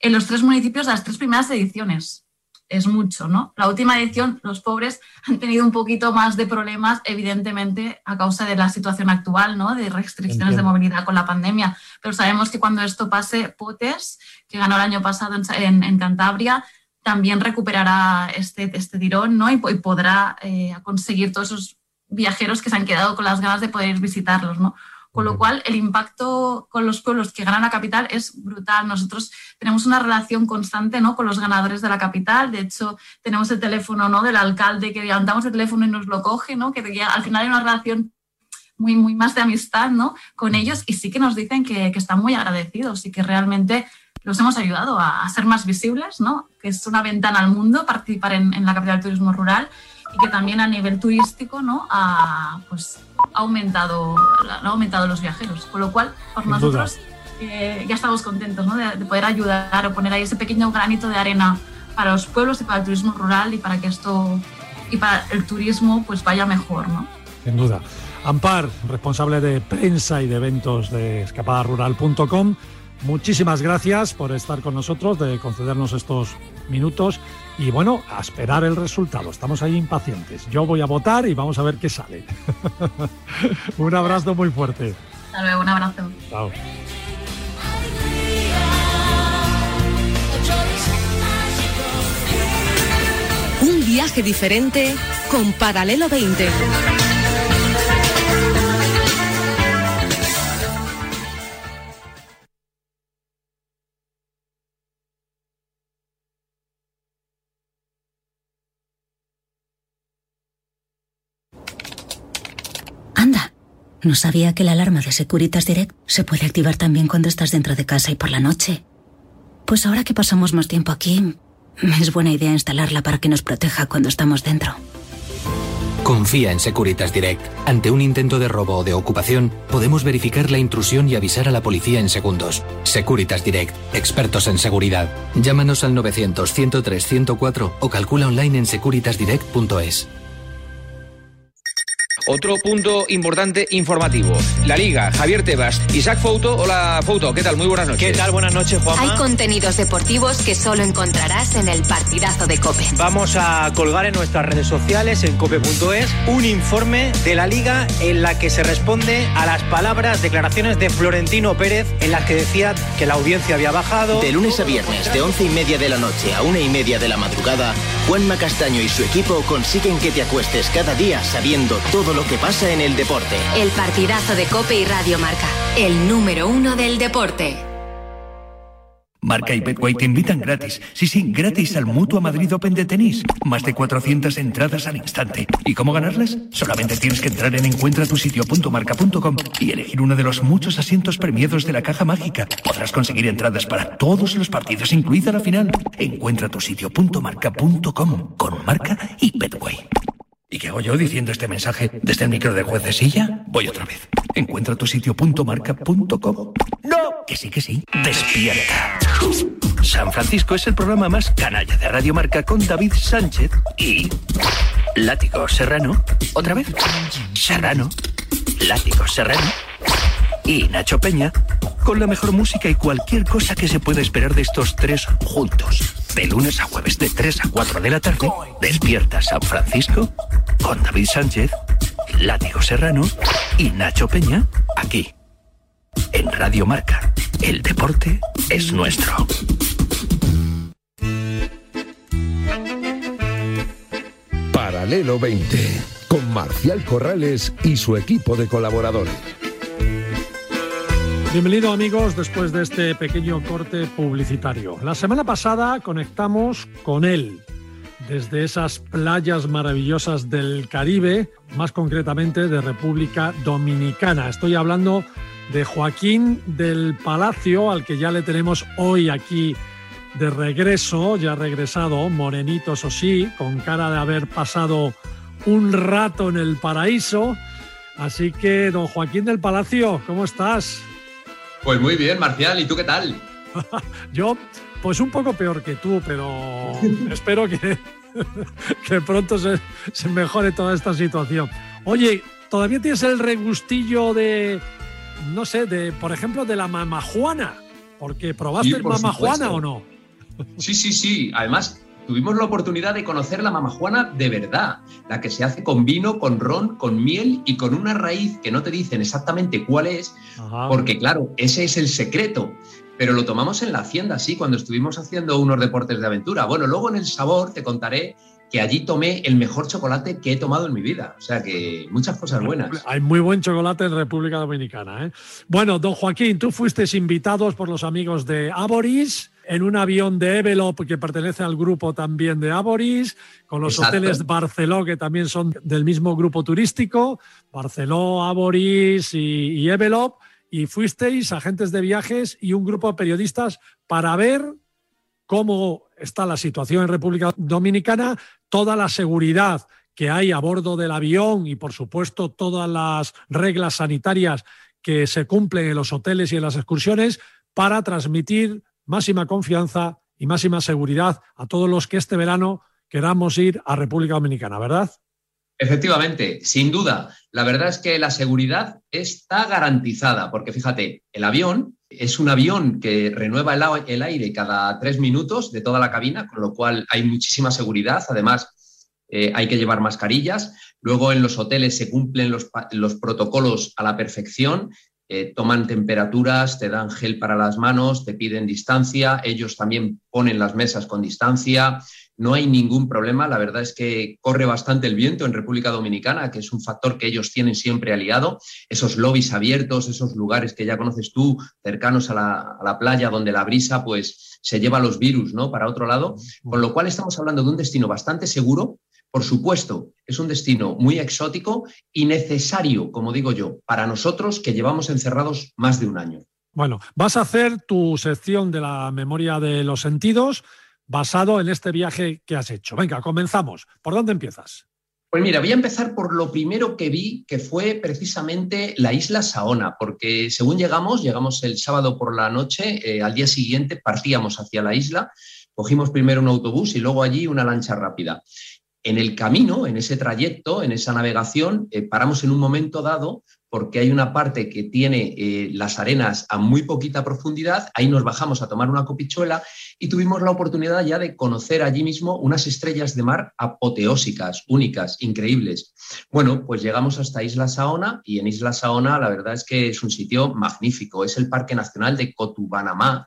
en los tres municipios de las tres primeras ediciones. es mucho, ¿no? La última edición, los pobres han tenido un poquito más de problemas, evidentemente, a causa de la situación actual, ¿no? De restricciones de movilidad con la pandemia. Pero sabemos que cuando esto pase, Potes, que ganó el año pasado en, Cantabria, también recuperará este, este tirón, ¿no? Y, podrá eh, conseguir todos esos viajeros que se han quedado con las ganas de poder visitarlos, ¿no? Con lo cual, el impacto con los pueblos que ganan la capital es brutal. Nosotros tenemos una relación constante ¿no? con los ganadores de la capital. De hecho, tenemos el teléfono ¿no? del alcalde que levantamos el teléfono y nos lo coge, ¿no? que al final hay una relación muy, muy más de amistad ¿no? con ellos y sí que nos dicen que, que están muy agradecidos y que realmente los hemos ayudado a, ser más visibles, ¿no? que es una ventana al mundo participar en, en la capital del turismo rural y que también a nivel turístico ¿no? a, pues, ha aumentado, ha aumentado los viajeros. Con lo cual, por nosotros eh, ya estamos contentos ¿no? de, poder ayudar o poner ahí ese pequeño granito de arena para los pueblos y para el turismo rural y para que esto y para el turismo pues vaya mejor, ¿no? Sin duda. Ampar, responsable de prensa y de eventos de escapadarural.com, muchísimas gracias por estar con nosotros, de concedernos estos minutos y bueno, a esperar el resultado. Estamos ahí impacientes. Yo voy a votar y vamos a ver qué sale. un abrazo muy fuerte. Hasta luego, un abrazo. Chao. Un viaje diferente con Paralelo 20. No sabía que la alarma de Securitas Direct se puede activar también cuando estás dentro de casa y por la noche. Pues ahora que pasamos más tiempo aquí, es buena idea instalarla para que nos proteja cuando estamos dentro. Confía en Securitas Direct. Ante un intento de robo o de ocupación, podemos verificar la intrusión y avisar a la policía en segundos. Securitas Direct, expertos en seguridad. Llámanos al 900 103 104 o calcula online en securitasdirect.es. Otro punto importante informativo. La Liga, Javier Tebas, Isaac Fouto. Hola Fouto, ¿qué tal? Muy buenas noches. ¿Qué tal? Buenas noches, Juan. Hay contenidos deportivos que solo encontrarás en el partidazo de Cope. Vamos a colgar en nuestras redes sociales, en cope.es, un informe de la Liga en la que se responde a las palabras, declaraciones de Florentino Pérez, en las que decía que la audiencia había bajado. De lunes a viernes, de once y media de la noche a una y media de la madrugada, Juanma Castaño y su equipo consiguen que te acuestes cada día sabiendo todo lo que pasa en el deporte. El partidazo de Cope y Radio Marca, el número uno del deporte. Marca y Betway te invitan gratis. Sí, sí, gratis al Mutua Madrid Open de tenis. Más de 400 entradas al instante. ¿Y cómo ganarles? Solamente tienes que entrar en encuentratusitio.marca.com y elegir uno de los muchos asientos premiados de la caja mágica. Podrás conseguir entradas para todos los partidos, incluida la final. Encuentratusitio.marca.com con Marca y Betway. ¿Y qué hago yo diciendo este mensaje desde el micro de juez de silla? Voy otra vez. Encuentra tu sitio.marca.com. ¡No! Que sí, que sí. Despierta. San Francisco es el programa más canalla de Radio Marca con David Sánchez y. Látigo Serrano. ¿Otra vez? Serrano. Látigo Serrano. Y Nacho Peña. Con la mejor música y cualquier cosa que se pueda esperar de estos tres juntos. De lunes a jueves de 3 a 4 de la tarde, despierta San Francisco con David Sánchez, Látigo Serrano y Nacho Peña aquí. En Radio Marca, el deporte es nuestro. Paralelo 20, con Marcial Corrales y su equipo de colaboradores. Bienvenido amigos después de este pequeño corte publicitario. La semana pasada conectamos con él desde esas playas maravillosas del Caribe, más concretamente de República Dominicana. Estoy hablando de Joaquín del Palacio, al que ya le tenemos hoy aquí de regreso, ya regresado, morenito eso sí, con cara de haber pasado un rato en el paraíso. Así que, don Joaquín del Palacio, ¿cómo estás? Pues muy bien, Marcial, ¿y tú qué tal? Yo, pues un poco peor que tú, pero espero que, que pronto se, mejore toda esta situación. Oye, ¿todavía tienes el regustillo de, no sé, de, por ejemplo, de la mamajuana? Porque probaste el mamajuana o no. Sí, sí, sí. Además, tuvimos la oportunidad de conocer la mamajuana de verdad, la que se hace con vino, con ron, con miel y con una raíz que no te dicen exactamente cuál es, porque claro, ese es el secreto. Pero lo tomamos en la hacienda, sí, cuando estuvimos haciendo unos deportes de aventura. Bueno, luego en el sabor te contaré que allí tomé el mejor chocolate que he tomado en mi vida. O sea que muchas cosas buenas. Hay muy buen chocolate en República Dominicana. ¿eh? Bueno, don Joaquín, tú fuiste invitados por los amigos de Aboris en un avión de Evelop que pertenece al grupo también de Aboris, con los hoteles Barceló que también son del mismo grupo turístico, Barceló, Aboris y, y Evelop, y fuisteis agentes de viajes y un grupo de periodistas para ver cómo está la situación en República Dominicana, toda la seguridad que hay a bordo del avión y, por supuesto, todas las reglas sanitarias que se cumplen en los hoteles y en las excursiones para transmitir máxima confianza y máxima seguridad a todos los que este verano queramos ir a República Dominicana, ¿verdad? Efectivamente, sin duda. La verdad es que la seguridad está garantizada, porque fíjate, el avión es un avión que renueva el, aire cada tres minutos de toda la cabina, con lo cual hay muchísima seguridad. Además, eh, hay que llevar mascarillas. Luego en los hoteles se cumplen los, protocolos a la perfección. Eh, toman temperaturas, te dan gel para las manos, te piden distancia. Ellos también ponen las mesas con distancia no hay ningún problema. La verdad es que corre bastante el viento en República Dominicana, que es un factor que ellos tienen siempre aliado. Esos lobbies abiertos, esos lugares que ya conoces tú, cercanos a la, playa, donde la brisa pues se lleva los virus ¿no? para otro lado. Con lo cual estamos hablando de un destino bastante seguro. Por supuesto, es un destino muy exótico y necesario, como digo yo, para nosotros que llevamos encerrados más de un año. Bueno, vas a hacer tu sección de la memoria de los sentidos basado en este viaje que has hecho. Venga, comenzamos. ¿Por dónde empiezas? Pues mira, voy a empezar por lo primero que vi, que fue precisamente la isla Saona, porque según llegamos, llegamos el sábado por la noche, eh, al día siguiente partíamos hacia la isla, cogimos primero un autobús y luego allí una lancha rápida. En el camino, en ese trayecto, en esa navegación, eh, paramos en un momento dado porque hay una parte que tiene eh, las arenas a muy poquita profundidad, ahí nos bajamos a tomar una copichuela y tuvimos la oportunidad ya de conocer allí mismo unas estrellas de mar apoteósicas, únicas, increíbles. Bueno, pues llegamos hasta Isla Saona y en Isla Saona la verdad es que es un sitio magnífico, es el Parque Nacional de Cotubanamá.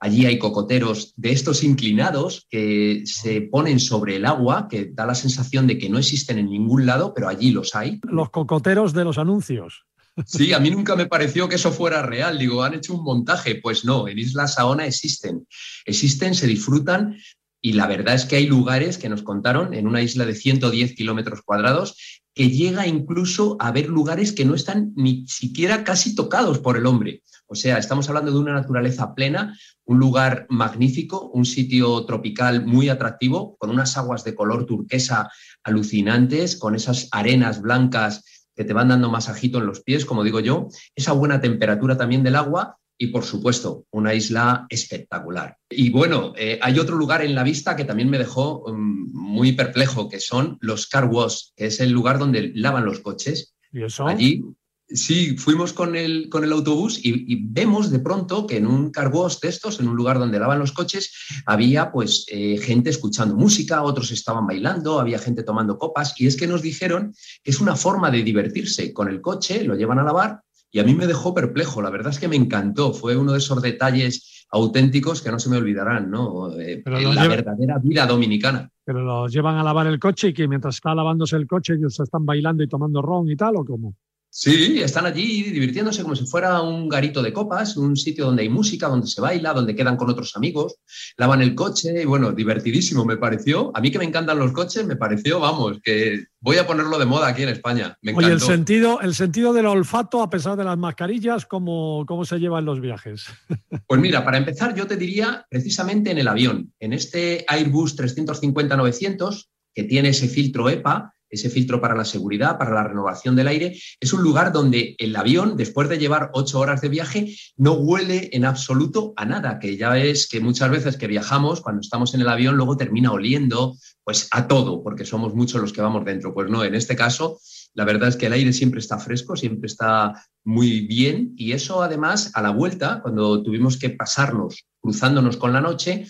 Allí hay cocoteros de estos inclinados que se ponen sobre el agua, que da la sensación de que no existen en ningún lado, pero allí los hay. Los cocoteros de los anuncios. Sí, a mí nunca me pareció que eso fuera real. Digo, han hecho un montaje. Pues no, en Isla Saona existen. Existen, se disfrutan y la verdad es que hay lugares que nos contaron en una isla de 110 kilómetros cuadrados que llega incluso a ver lugares que no están ni siquiera casi tocados por el hombre. O sea, estamos hablando de una naturaleza plena, un lugar magnífico, un sitio tropical muy atractivo, con unas aguas de color turquesa alucinantes, con esas arenas blancas que te van dando masajito en los pies, como digo yo, esa buena temperatura también del agua y, por supuesto, una isla espectacular. Y bueno, eh, hay otro lugar en la vista que también me dejó um, muy perplejo, que son los car wash, que es el lugar donde lavan los coches. ¿Y eso? Allí Sí, fuimos con el, con el autobús y, vemos de pronto que en un cargos de estos, en un lugar donde lavan los coches, había pues eh, gente escuchando música, otros estaban bailando, había gente tomando copas y es que nos dijeron que es una forma de divertirse con el coche, lo llevan a lavar y a mí me dejó perplejo, la verdad es que me encantó, fue uno de esos detalles auténticos que no se me olvidarán, ¿no? Eh, la verdadera vida dominicana. Pero los llevan a lavar el coche y que mientras está lavándose el coche ellos están bailando y tomando ron y tal, ¿o cómo? Sí, están allí divirtiéndose como si fuera un garito de copas, un sitio donde hay música, donde se baila, donde quedan con otros amigos, lavan el coche y bueno, divertidísimo me pareció. A mí que me encantan los coches, me pareció, vamos, que voy a ponerlo de moda aquí en España. Me Oye, el sentido, el sentido del olfato, a pesar de las mascarillas, ¿cómo, cómo se lleva en los viajes? Pues mira, para empezar, yo te diría precisamente en el avión, en este Airbus 350-900, que tiene ese filtro EPA, ese filtro para la seguridad, para la renovación del aire, es un lugar donde el avión, después de llevar ocho horas de viaje, no huele en absoluto a nada, que ya ves que muchas veces que viajamos, cuando estamos en el avión, luego termina oliendo pues a todo, porque somos muchos los que vamos dentro. Pues no, en este caso, la verdad es que el aire siempre está fresco, siempre está muy bien y eso además a la vuelta, cuando tuvimos que pasarnos cruzándonos con la noche,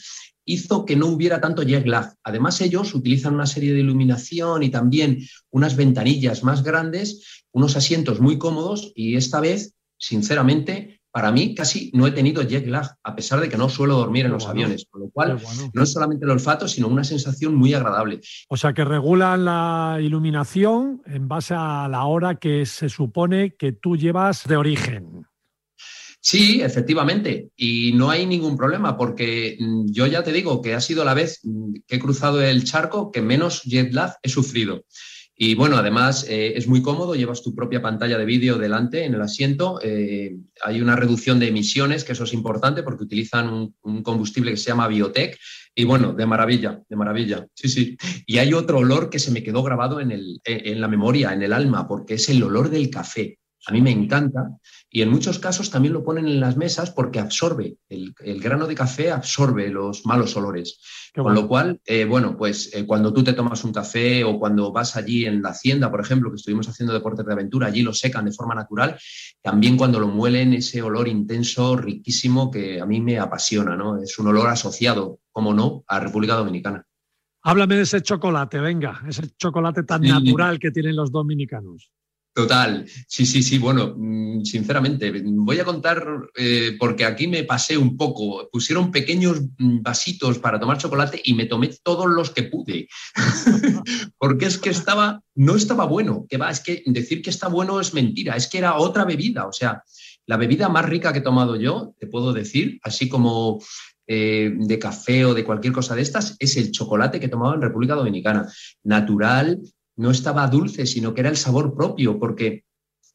hizo que no hubiera tanto jet lag. Además, ellos utilizan una serie de iluminación y también unas ventanillas más grandes, unos asientos muy cómodos y esta vez, sinceramente, para mí casi no he tenido jet lag, a pesar de que no suelo dormir en los aviones, con lo cual no es solamente el olfato, sino una sensación muy agradable. O sea, que regulan la iluminación en base a la hora que se supone que tú llevas de origen. Sí, efectivamente, y no hay ningún problema porque mm, yo ya te digo que ha sido la vez mm, que he cruzado el charco que menos jet lag he sufrido. Y bueno, además eh, es muy cómodo, llevas tu propia pantalla de vídeo delante en el asiento, eh, hay una reducción de emisiones, que eso es importante porque utilizan un, combustible que se llama biotech, y bueno, de maravilla, de maravilla, sí, sí. Y hay otro olor que se me quedó grabado en, el, en la memoria, en el alma, porque es el olor del café. A mí me encanta y en muchos casos también lo ponen en las mesas porque absorbe, el, grano de café absorbe los malos olores. Con lo cual, eh, bueno, pues eh, cuando tú te tomas un café o cuando vas allí en la hacienda, por ejemplo, que estuvimos haciendo deportes de aventura, allí lo secan de forma natural, también cuando lo muelen, ese olor intenso, riquísimo, que a mí me apasiona, ¿no? Es un olor asociado, como no, a República Dominicana. Háblame de ese chocolate, venga, ese chocolate tan natural que tienen los dominicanos. Total, sí, sí, sí. Bueno, mm, sinceramente, voy a contar eh, porque aquí me pasé un poco. Pusieron pequeños mm, vasitos para tomar chocolate y me tomé todos los que pude. porque es que estaba, no estaba bueno. Que va, es que decir que está bueno es mentira, es que era otra bebida. O sea, la bebida más rica que he tomado yo, te puedo decir, así como eh, de café o de cualquier cosa de estas, es el chocolate que he tomado en República Dominicana. Natural, no estaba dulce, sino que era el sabor propio, porque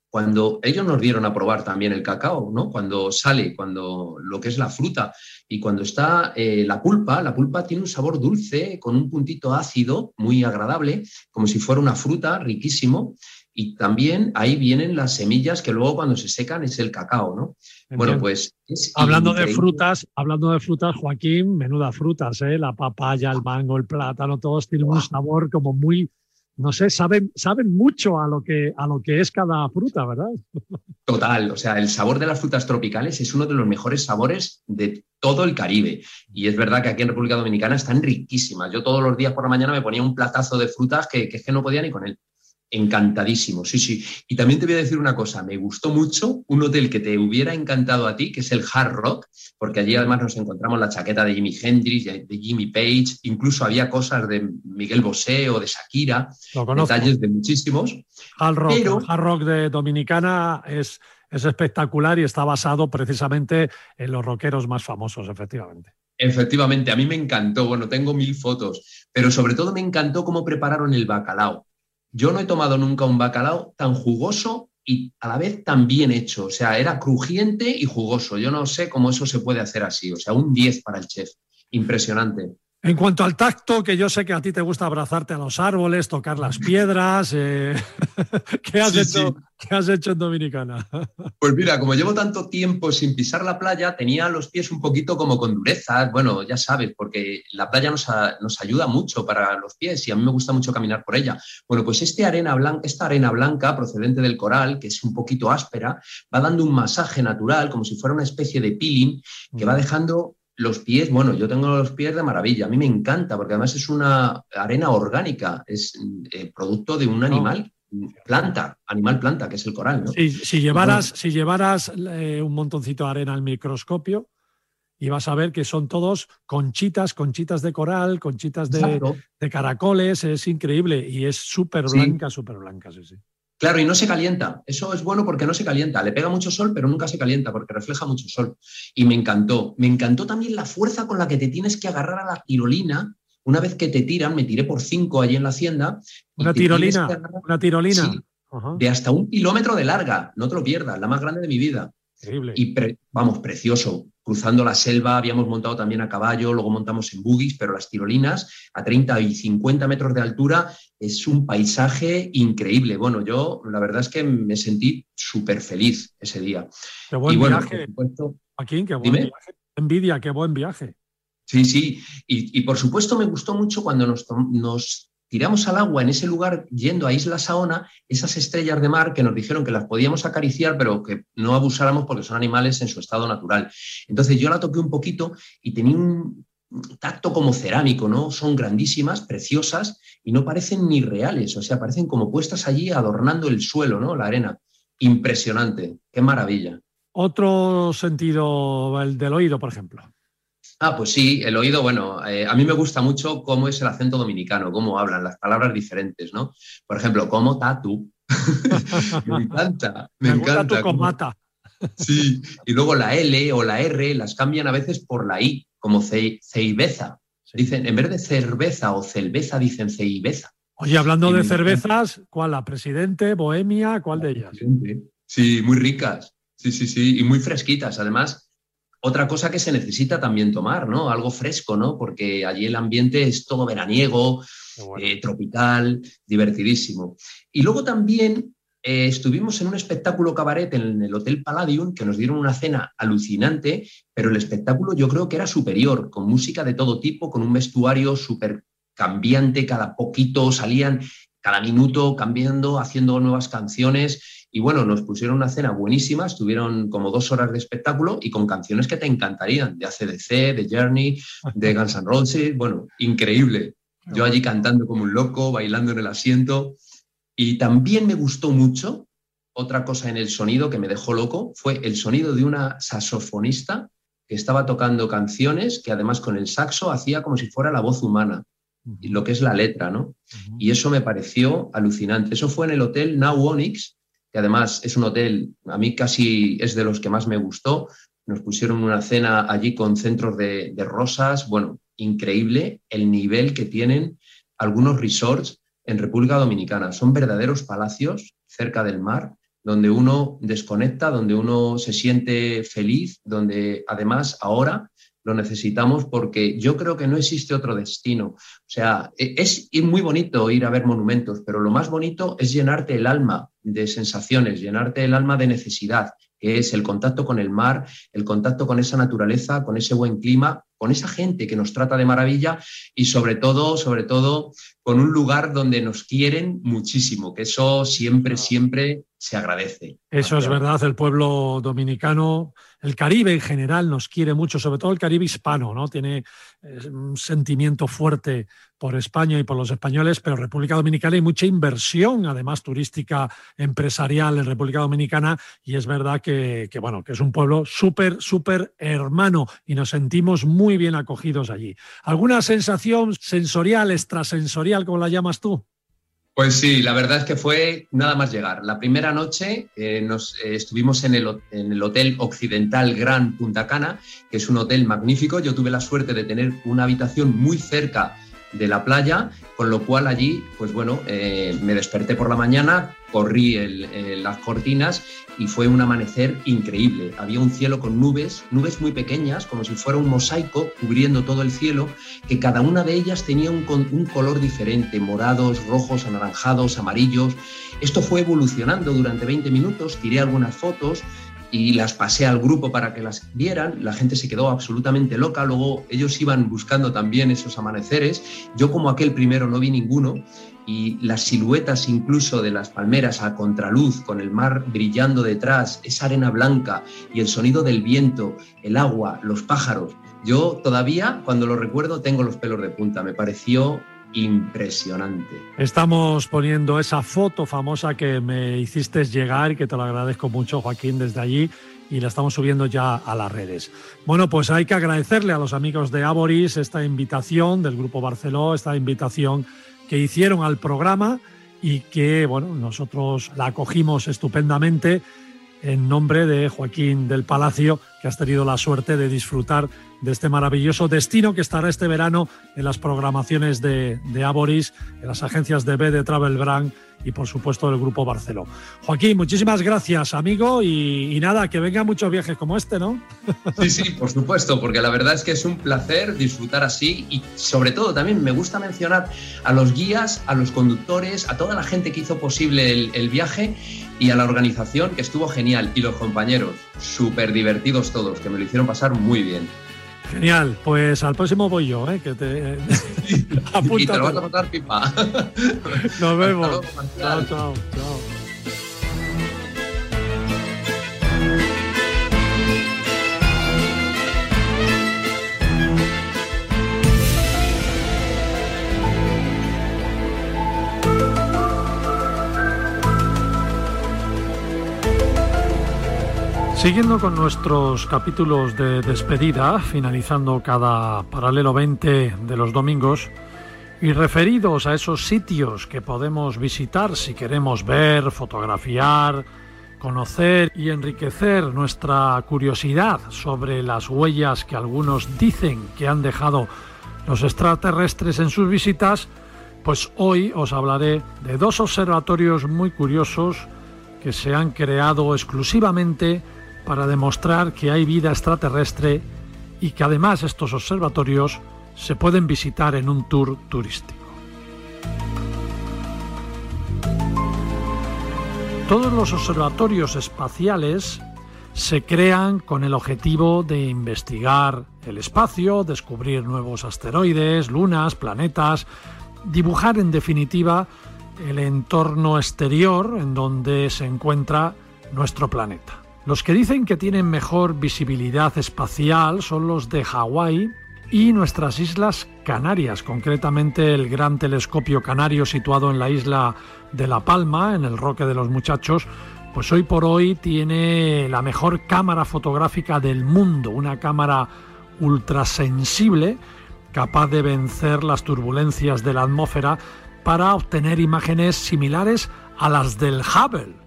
cuando ellos nos dieron a probar también el cacao, ¿no? Cuando sale, cuando lo que es la fruta y cuando está eh, la pulpa, la pulpa tiene un sabor dulce con un puntito ácido muy agradable, como si fuera una fruta, riquísimo. Y también ahí vienen las semillas que luego cuando se secan es el cacao, ¿no? Bueno, pues hablando de frutas, hablando de frutas, Joaquín, menuda frutas, ¿eh? La papaya, el mango, el plátano, todos tienen un sabor como muy no sé, saben, saben mucho a lo, que, a lo que es cada fruta, ¿verdad? Total, o sea, el sabor de las frutas tropicales es uno de los mejores sabores de todo el Caribe. Y es verdad que aquí en República Dominicana están riquísimas. Yo todos los días por la mañana me ponía un platazo de frutas que, que es que no podía ni con él. Encantadísimo, sí, sí. Y también te voy a decir una cosa, me gustó mucho un hotel que te hubiera encantado a ti, que es el Hard Rock, porque allí además nos encontramos la chaqueta de Jimi Hendrix, de Jimmy Page, incluso había cosas de Miguel Bosé o de Shakira, detalles de muchísimos. Hard Rock, Hard Rock de Dominicana es, es espectacular y está basado precisamente en los rockeros más famosos, efectivamente. Efectivamente, a mí me encantó, bueno, tengo mil fotos, pero sobre todo me encantó cómo prepararon el bacalao yo no he tomado nunca un bacalao tan jugoso y a la vez tan bien hecho. O sea, era crujiente y jugoso. Yo no sé cómo eso se puede hacer así. O sea, un 10 para el chef. Impresionante. En cuanto al tacto, que yo sé que a ti te gusta abrazarte a los árboles, tocar las piedras, eh, ¿qué, has hecho, ¿qué has hecho en Dominicana? Pues mira, como llevo tanto tiempo sin pisar la playa, tenía los pies un poquito como con dureza, bueno, ya sabes, porque la playa nos, nos ayuda mucho para los pies y a mí me gusta mucho caminar por ella. Bueno, pues este arena blanca, esta arena blanca procedente del coral, que es un poquito áspera, va dando un masaje natural, como si fuera una especie de peeling, que va dejando los pies, bueno, yo tengo los pies de maravilla, a mí me encanta porque además es una arena orgánica, es eh, producto de un animal. Planta, animal planta, que es el coral. ¿no? Si, llevaras, si llevaras eh, un montoncito de arena al microscopio, y vas a ver que son todos conchitas, conchitas de coral, conchitas de, de caracoles, es increíble y es súper blanca, súper blanca, sí, sí. Claro, y no se calienta. Eso es bueno porque no se calienta. Le pega mucho sol, pero nunca se calienta porque refleja mucho sol. Y me encantó. Me encantó también la fuerza con la que te tienes que agarrar a la tirolina. Una vez que te tiran, me tiré por cinco allí en la hacienda. Una tirolina. Una tirolina. de hasta un kilómetro de larga. No te lo pierdas, la más grande de mi vida. Y vamos, precioso. Cruzando la selva, habíamos montado también a caballo, luego montamos en buggies, pero las tirolinas a 30 y 50 metros de altura es un paisaje increíble. Bueno, yo la verdad es que me sentí súper feliz ese día. Qué buen viaje. Joaquín, qué buen viaje. Envidia, qué buen viaje. Sí, sí. Y, por supuesto me gustó mucho cuando nos, nos tiramos al agua en ese lugar yendo a Isla Saona, esas estrellas de mar que nos dijeron que las podíamos acariciar, pero que no abusáramos porque son animales en su estado natural. Entonces yo la toqué un poquito y tenía un, tacto como cerámico, ¿no? Son grandísimas, preciosas y no parecen ni reales, o sea, parecen como puestas allí adornando el suelo, ¿no? La arena. Impresionante, qué maravilla. Otro sentido, el del oído, por ejemplo. Ah, pues sí, el oído, bueno, eh, a mí me gusta mucho cómo es el acento dominicano, cómo hablan, las palabras diferentes, ¿no? Por ejemplo, como tatu. me encanta, me, encanta. con mata. sí, y luego la L o la R las cambian a veces por la I, como ceibeza. Dicen, en vez de cerveza o cerveza, dicen ceibeza. Oye, hablando de cervezas, ¿cuál? ¿La Presidente, Bohemia? ¿Cuál de ellas? Sí, muy ricas. Sí, sí, sí. Y muy fresquitas. Además, otra cosa que se necesita también tomar, ¿no? Algo fresco, ¿no? Porque allí el ambiente es todo veraniego, eh, tropical, divertidísimo. Y luego también eh, estuvimos en un espectáculo cabaret en el Hotel Palladium, que nos dieron una cena alucinante, pero el espectáculo yo creo que era superior, con música de todo tipo, con un vestuario súper cambiante, cada poquito salían, cada minuto cambiando, haciendo nuevas canciones. Y bueno, nos pusieron una cena buenísima, estuvieron como dos horas de espectáculo y con canciones que te encantarían, de ACDC, de Journey, de Guns N' Roses, bueno, increíble. Yo allí cantando como un loco, bailando en el asiento. Y también me gustó mucho, otra cosa en el sonido que me dejó loco, fue el sonido de una saxofonista que estaba tocando canciones que además con el saxo hacía como si fuera la voz humana lo que es la letra, ¿no? Y eso me pareció alucinante. Eso fue en el hotel Now Onyx, que además es un hotel, a mí casi es de los que más me gustó. Nos pusieron una cena allí con centros de, de rosas. Bueno, increíble el nivel que tienen algunos resorts en República Dominicana. Son verdaderos palacios cerca del mar, donde uno desconecta, donde uno se siente feliz, donde además ahora lo necesitamos porque yo creo que no existe otro destino. O sea, e, es muy bonito ir a ver monumentos, pero lo más bonito es llenarte el alma de sensaciones, llenarte el alma de necesidad, que es el contacto con el mar, el contacto con esa naturaleza, con ese buen clima, con esa gente que nos trata de maravilla y sobre todo, sobre todo, con un lugar donde nos quieren muchísimo, que eso siempre, siempre se agradece. Eso es verdad, el pueblo dominicano, el Caribe en general nos quiere mucho, sobre todo el Caribe hispano, ¿no? Tiene eh, un sentimiento fuerte por España y por los españoles, pero República Dominicana hay mucha inversión, además turística, empresarial en República Dominicana, y es verdad que, que bueno, que es un pueblo súper, súper hermano y nos sentimos muy bien acogidos allí. ¿Alguna sensación sensorial, extrasensorial, como la llamas tú? Pues sí, la verdad es que fue nada más llegar. La primera noche eh, nos, eh, estuvimos en el, en el, Hotel Occidental Gran Punta Cana, que es un hotel magnífico. Yo tuve la suerte de tener una habitación muy cerca de la playa, con lo cual allí, pues bueno, eh, me desperté por la mañana, corrí las cortinas y fue un amanecer increíble. Había un cielo con nubes, nubes muy pequeñas, como si fuera un mosaico cubriendo todo el cielo, que cada una de ellas tenía un, un color diferente, morados, rojos, anaranjados, amarillos. Esto fue evolucionando durante 20 minutos, tiré algunas fotos y las pasé al grupo para que las vieran. La gente se quedó absolutamente loca. Luego ellos iban buscando también esos amaneceres. Yo como aquel primero no vi ninguno y las siluetas incluso de las palmeras a contraluz, con el mar brillando detrás, esa arena blanca y el sonido del viento, el agua, los pájaros. Yo todavía, cuando lo recuerdo, tengo los pelos de punta. Me pareció impresionante. Estamos poniendo esa foto famosa que me hiciste llegar y que te lo agradezco mucho, Joaquín, desde allí y la estamos subiendo ya a las redes. Bueno, pues hay que agradecerle a los amigos de Aboris esta invitación del Grupo Barceló, esta invitación que hicieron al programa y que, bueno, nosotros la acogimos estupendamente en nombre de Joaquín del Palacio, que has tenido la suerte de disfrutar de este maravilloso destino que estará este verano en las programaciones de, de Aboris, en las agencias de B de Travel Brand y por supuesto del Grupo Barceló. Joaquín, muchísimas gracias, amigo, y, nada, que vengan muchos viajes como este, ¿no? Sí, sí, por supuesto, porque la verdad es que es un placer disfrutar así y sobre todo también me gusta mencionar a los guías, a los conductores, a toda la gente que hizo posible el, el viaje y a la organización que estuvo genial y los compañeros, súper divertidos todos, que me lo hicieron pasar muy bien. Genial, pues al próximo voy yo, ¿eh? que te y te lo vas a matar pipa. Nos vemos. chao, chao, chao. Siguiendo con nuestros capítulos de despedida, finalizando cada paralelo 20 de los domingos, y referidos a esos sitios que podemos visitar si queremos ver, fotografiar, conocer y enriquecer nuestra curiosidad sobre las huellas que algunos dicen que han dejado los extraterrestres en sus visitas, pues hoy os hablaré de dos observatorios muy curiosos que se han creado exclusivamente para demostrar que hay vida extraterrestre y que además estos observatorios se pueden visitar en un tour turístico. Todos los observatorios espaciales se crean con el objetivo de investigar el espacio, descubrir nuevos asteroides, lunas, planetas, dibujar en definitiva el entorno exterior en donde se encuentra nuestro planeta. Los que dicen que tienen mejor visibilidad espacial son los de Hawái y nuestras islas Canarias, concretamente el Gran Telescopio Canario situado en la isla de La Palma, en el Roque de los Muchachos, pues hoy por hoy tiene la mejor cámara fotográfica del mundo, una cámara ultrasensible capaz de vencer las turbulencias de la atmósfera para obtener imágenes similares a las del Hubble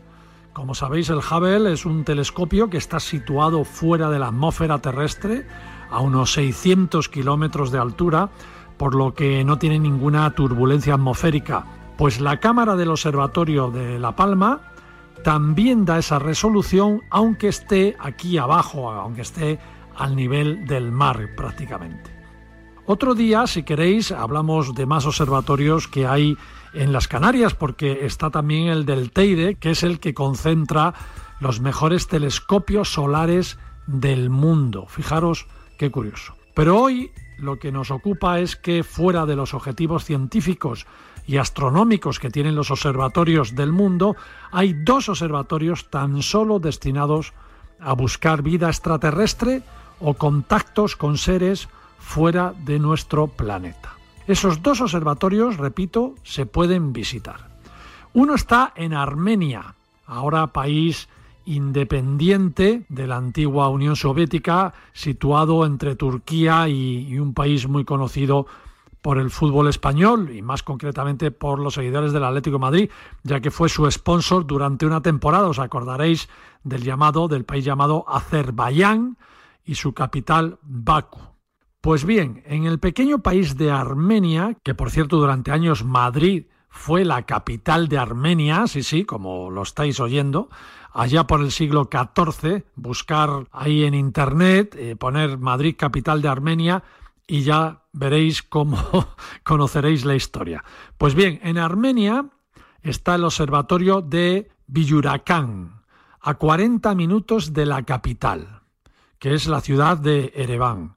como sabéis, el Hubble es un telescopio que está situado fuera de la atmósfera terrestre, a unos 600 kilómetros de altura, por lo que no tiene ninguna turbulencia atmosférica. Pues la cámara del Observatorio de La Palma también da esa resolución, aunque esté aquí abajo, aunque esté al nivel del mar prácticamente. Otro día, si queréis, hablamos de más observatorios que hay en las Canarias, porque está también el del Teide, que es el que concentra los mejores telescopios solares del mundo. Fijaros qué curioso. Pero hoy lo que nos ocupa es que fuera de los objetivos científicos y astronómicos que tienen los observatorios del mundo, hay dos observatorios tan solo destinados a buscar vida extraterrestre o contactos con seres fuera de nuestro planeta. Esos dos observatorios, repito, se pueden visitar. Uno está en Armenia, ahora país independiente de la antigua Unión Soviética, situado entre Turquía y, un país muy conocido por el fútbol español y más concretamente por los seguidores del Atlético Madrid, ya que fue su sponsor durante una temporada. Os acordaréis del llamado del país llamado Azerbaiyán y su capital Baku. Pues bien, en el pequeño país de Armenia, que por cierto durante años Madrid fue la capital de Armenia, sí, sí, como lo estáis oyendo, allá por el siglo XIV, buscar ahí en Internet, eh, poner Madrid capital de Armenia y ya veréis cómo conoceréis la historia. Pues bien, en Armenia está el observatorio de Villuracán, a 40 minutos de la capital, que es la ciudad de Ereván.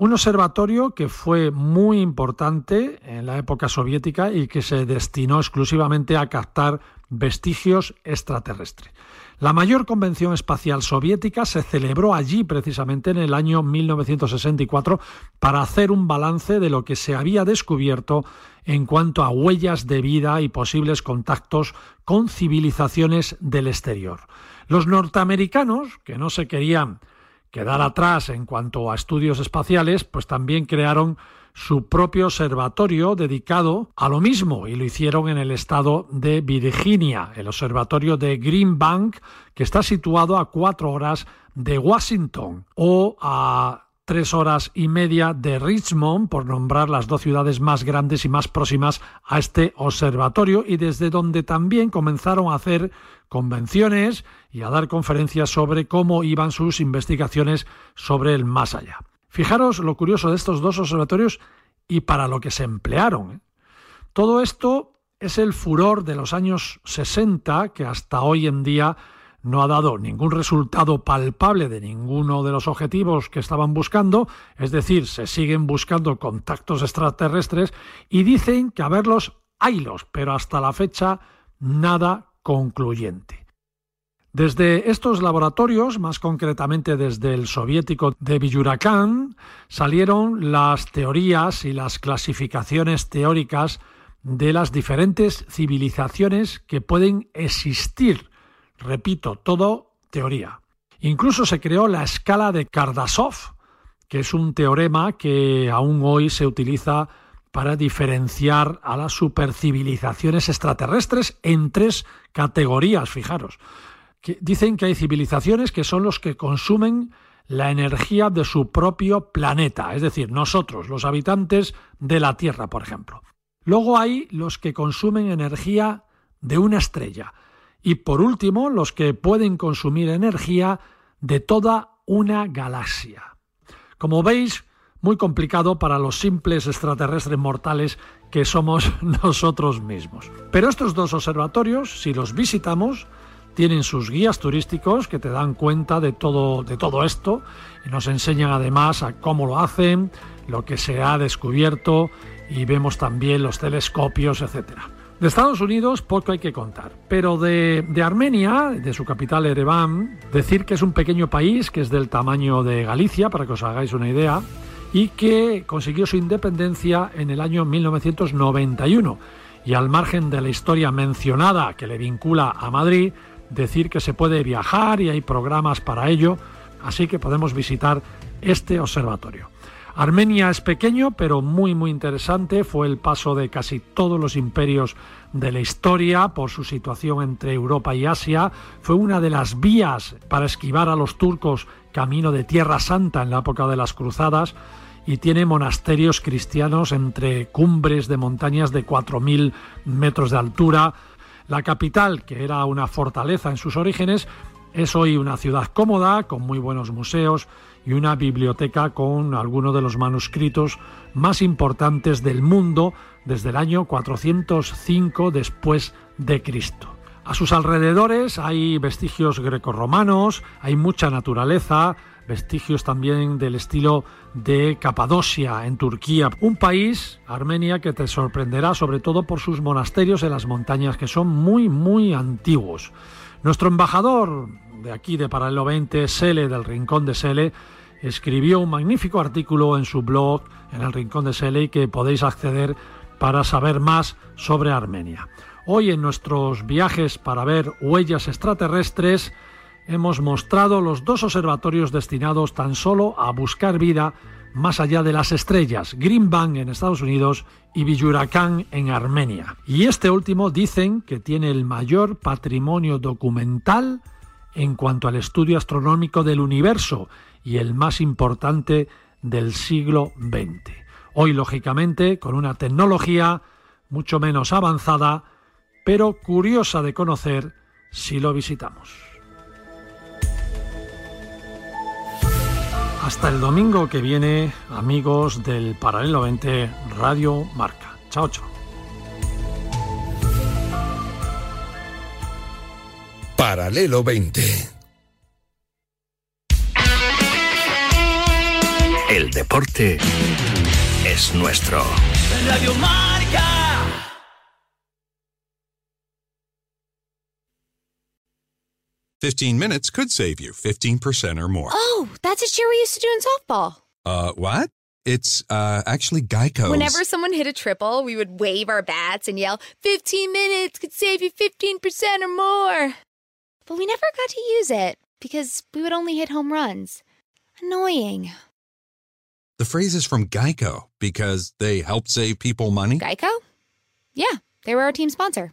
Un observatorio que fue muy importante en la época soviética y que se destinó exclusivamente a captar vestigios extraterrestres. La mayor convención espacial soviética se celebró allí precisamente en el año 1964 para hacer un balance de lo que se había descubierto en cuanto a huellas de vida y posibles contactos con civilizaciones del exterior. Los norteamericanos, que no se querían quedar atrás en cuanto a estudios espaciales, pues también crearon su propio observatorio dedicado a lo mismo y lo hicieron en el estado de Virginia, el observatorio de Green Bank, que está situado a cuatro horas de Washington o a tres horas y media de Richmond, por nombrar las dos ciudades más grandes y más próximas a este observatorio, y desde donde también comenzaron a hacer convenciones y a dar conferencias sobre cómo iban sus investigaciones sobre el más allá. Fijaros lo curioso de estos dos observatorios y para lo que se emplearon. ¿eh? Todo esto es el furor de los años 60 que hasta hoy en día no ha dado ningún resultado palpable de ninguno de los objetivos que estaban buscando, es decir, se siguen buscando contactos extraterrestres y dicen que a verlos haylos, pero hasta la fecha nada concluyente. Desde estos laboratorios, más concretamente desde el soviético de Villuracán, salieron las teorías y las clasificaciones teóricas de las diferentes civilizaciones que pueden existir. Repito, todo teoría. Incluso se creó la escala de Kardasov, que es un teorema que aún hoy se utiliza para diferenciar a las supercivilizaciones extraterrestres en tres categorías, fijaros. Que dicen que hay civilizaciones que son los que consumen la energía de su propio planeta, es decir, nosotros, los habitantes de la Tierra, por ejemplo. Luego hay los que consumen energía de una estrella. Y por último, los que pueden consumir energía de toda una galaxia. Como veis, muy complicado para los simples extraterrestres mortales que somos nosotros mismos. Pero estos dos observatorios, si los visitamos, tienen sus guías turísticos que te dan cuenta de todo, de todo esto y nos enseñan además a cómo lo hacen, lo que se ha descubierto y vemos también los telescopios, etcétera. De Estados Unidos poco hay que contar, pero de, Armenia, de su capital Ereván, decir que es un pequeño país que es del tamaño de Galicia, para que os hagáis una idea, y que consiguió su independencia en el año 1991. Y al margen de la historia mencionada que le vincula a Madrid, decir que se puede viajar y hay programas para ello, así que podemos visitar este observatorio. Armenia es pequeño, pero muy muy interesante. Fue el paso de casi todos los imperios de la historia por su situación entre Europa y Asia. Fue una de las vías para esquivar a los turcos camino de Tierra Santa en la época de las cruzadas y tiene monasterios cristianos entre cumbres de montañas de 4.000 metros de altura. La capital, que era una fortaleza en sus orígenes, es hoy una ciudad cómoda, con muy buenos museos y una biblioteca con algunos de los manuscritos más importantes del mundo desde el año 405 después de Cristo. A sus alrededores hay vestigios grecorromanos, hay mucha naturaleza, vestigios también del estilo de Capadocia en Turquía, un país, Armenia, que te sorprenderá sobre todo por sus monasterios en las montañas que son muy, muy antiguos. Nuestro embajador de aquí de Paralelo 20, Sele del Rincón de Sele, escribió un magnífico artículo en su blog en el Rincón de Sele que podéis acceder para saber más sobre Armenia. Hoy en nuestros viajes para ver huellas extraterrestres, hemos mostrado los dos observatorios destinados tan solo a buscar vida más allá de las estrellas, Green Bank en Estados Unidos y Villuracan en Armenia. Y este último dicen que tiene el mayor patrimonio documental en cuanto al estudio astronómico del universo y el más importante del siglo XX. Hoy, lógicamente, con una tecnología mucho menos avanzada, pero curiosa de conocer si lo visitamos. Hasta el domingo que viene, amigos del Paralelo 20 Radio Marca. Chao, chao. Paralelo 20. El deporte es nuestro. Radio Marca. Fifteen minutes could save you 15% or more. Oh, that's a cheer we used to do in softball. Uh, what? It's uh, actually Geico. Whenever someone hit a triple, we would wave our bats and yell, 15 minutes could save you 15% or more. But we never got to use it because we would only hit home runs. Annoying. The phrase is from Geico because they help save people money. Geico? Yeah, they were our team sponsor.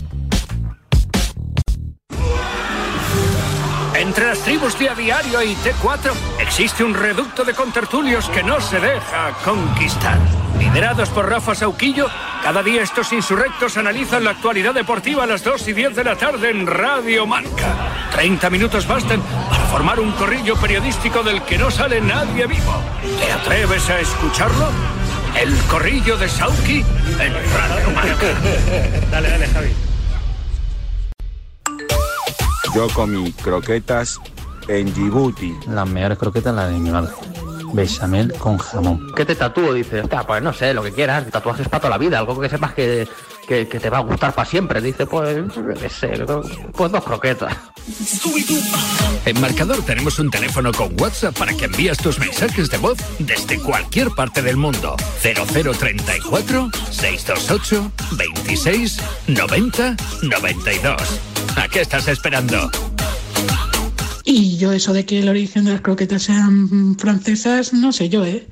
Entre las tribus de A Diario y T4 existe un reducto de contertulios que no se deja conquistar. Liderados por Rafa Sauquillo, cada día estos insurrectos analizan la actualidad deportiva a las 2 y 10 de la tarde en Radio Marca. 30 minutos bastan para formar un corrillo periodístico del que no sale nadie vivo. ¿Te atreves a escucharlo? El corrillo de Sauki en Radio Marca. dale, dale, Javi. Yo con mis croquetas en Djibouti. Las mejores croquetas las de mi madre. Bechamel con jamón. ¿Qué te tatúo? Dice, pues no sé, lo que quieras. Tatuajes para toda la vida, algo que sepas que, que, te va a gustar para siempre. Dice, pues, qué sé, pues dos croquetas. En Marcador tenemos un teléfono con WhatsApp para que envíes tus mensajes de voz desde cualquier parte del mundo. 0034 628 26 90 92. ¿A qué estás esperando? Y yo eso de que el origen de las croquetas sean francesas, no sé yo, ¿eh?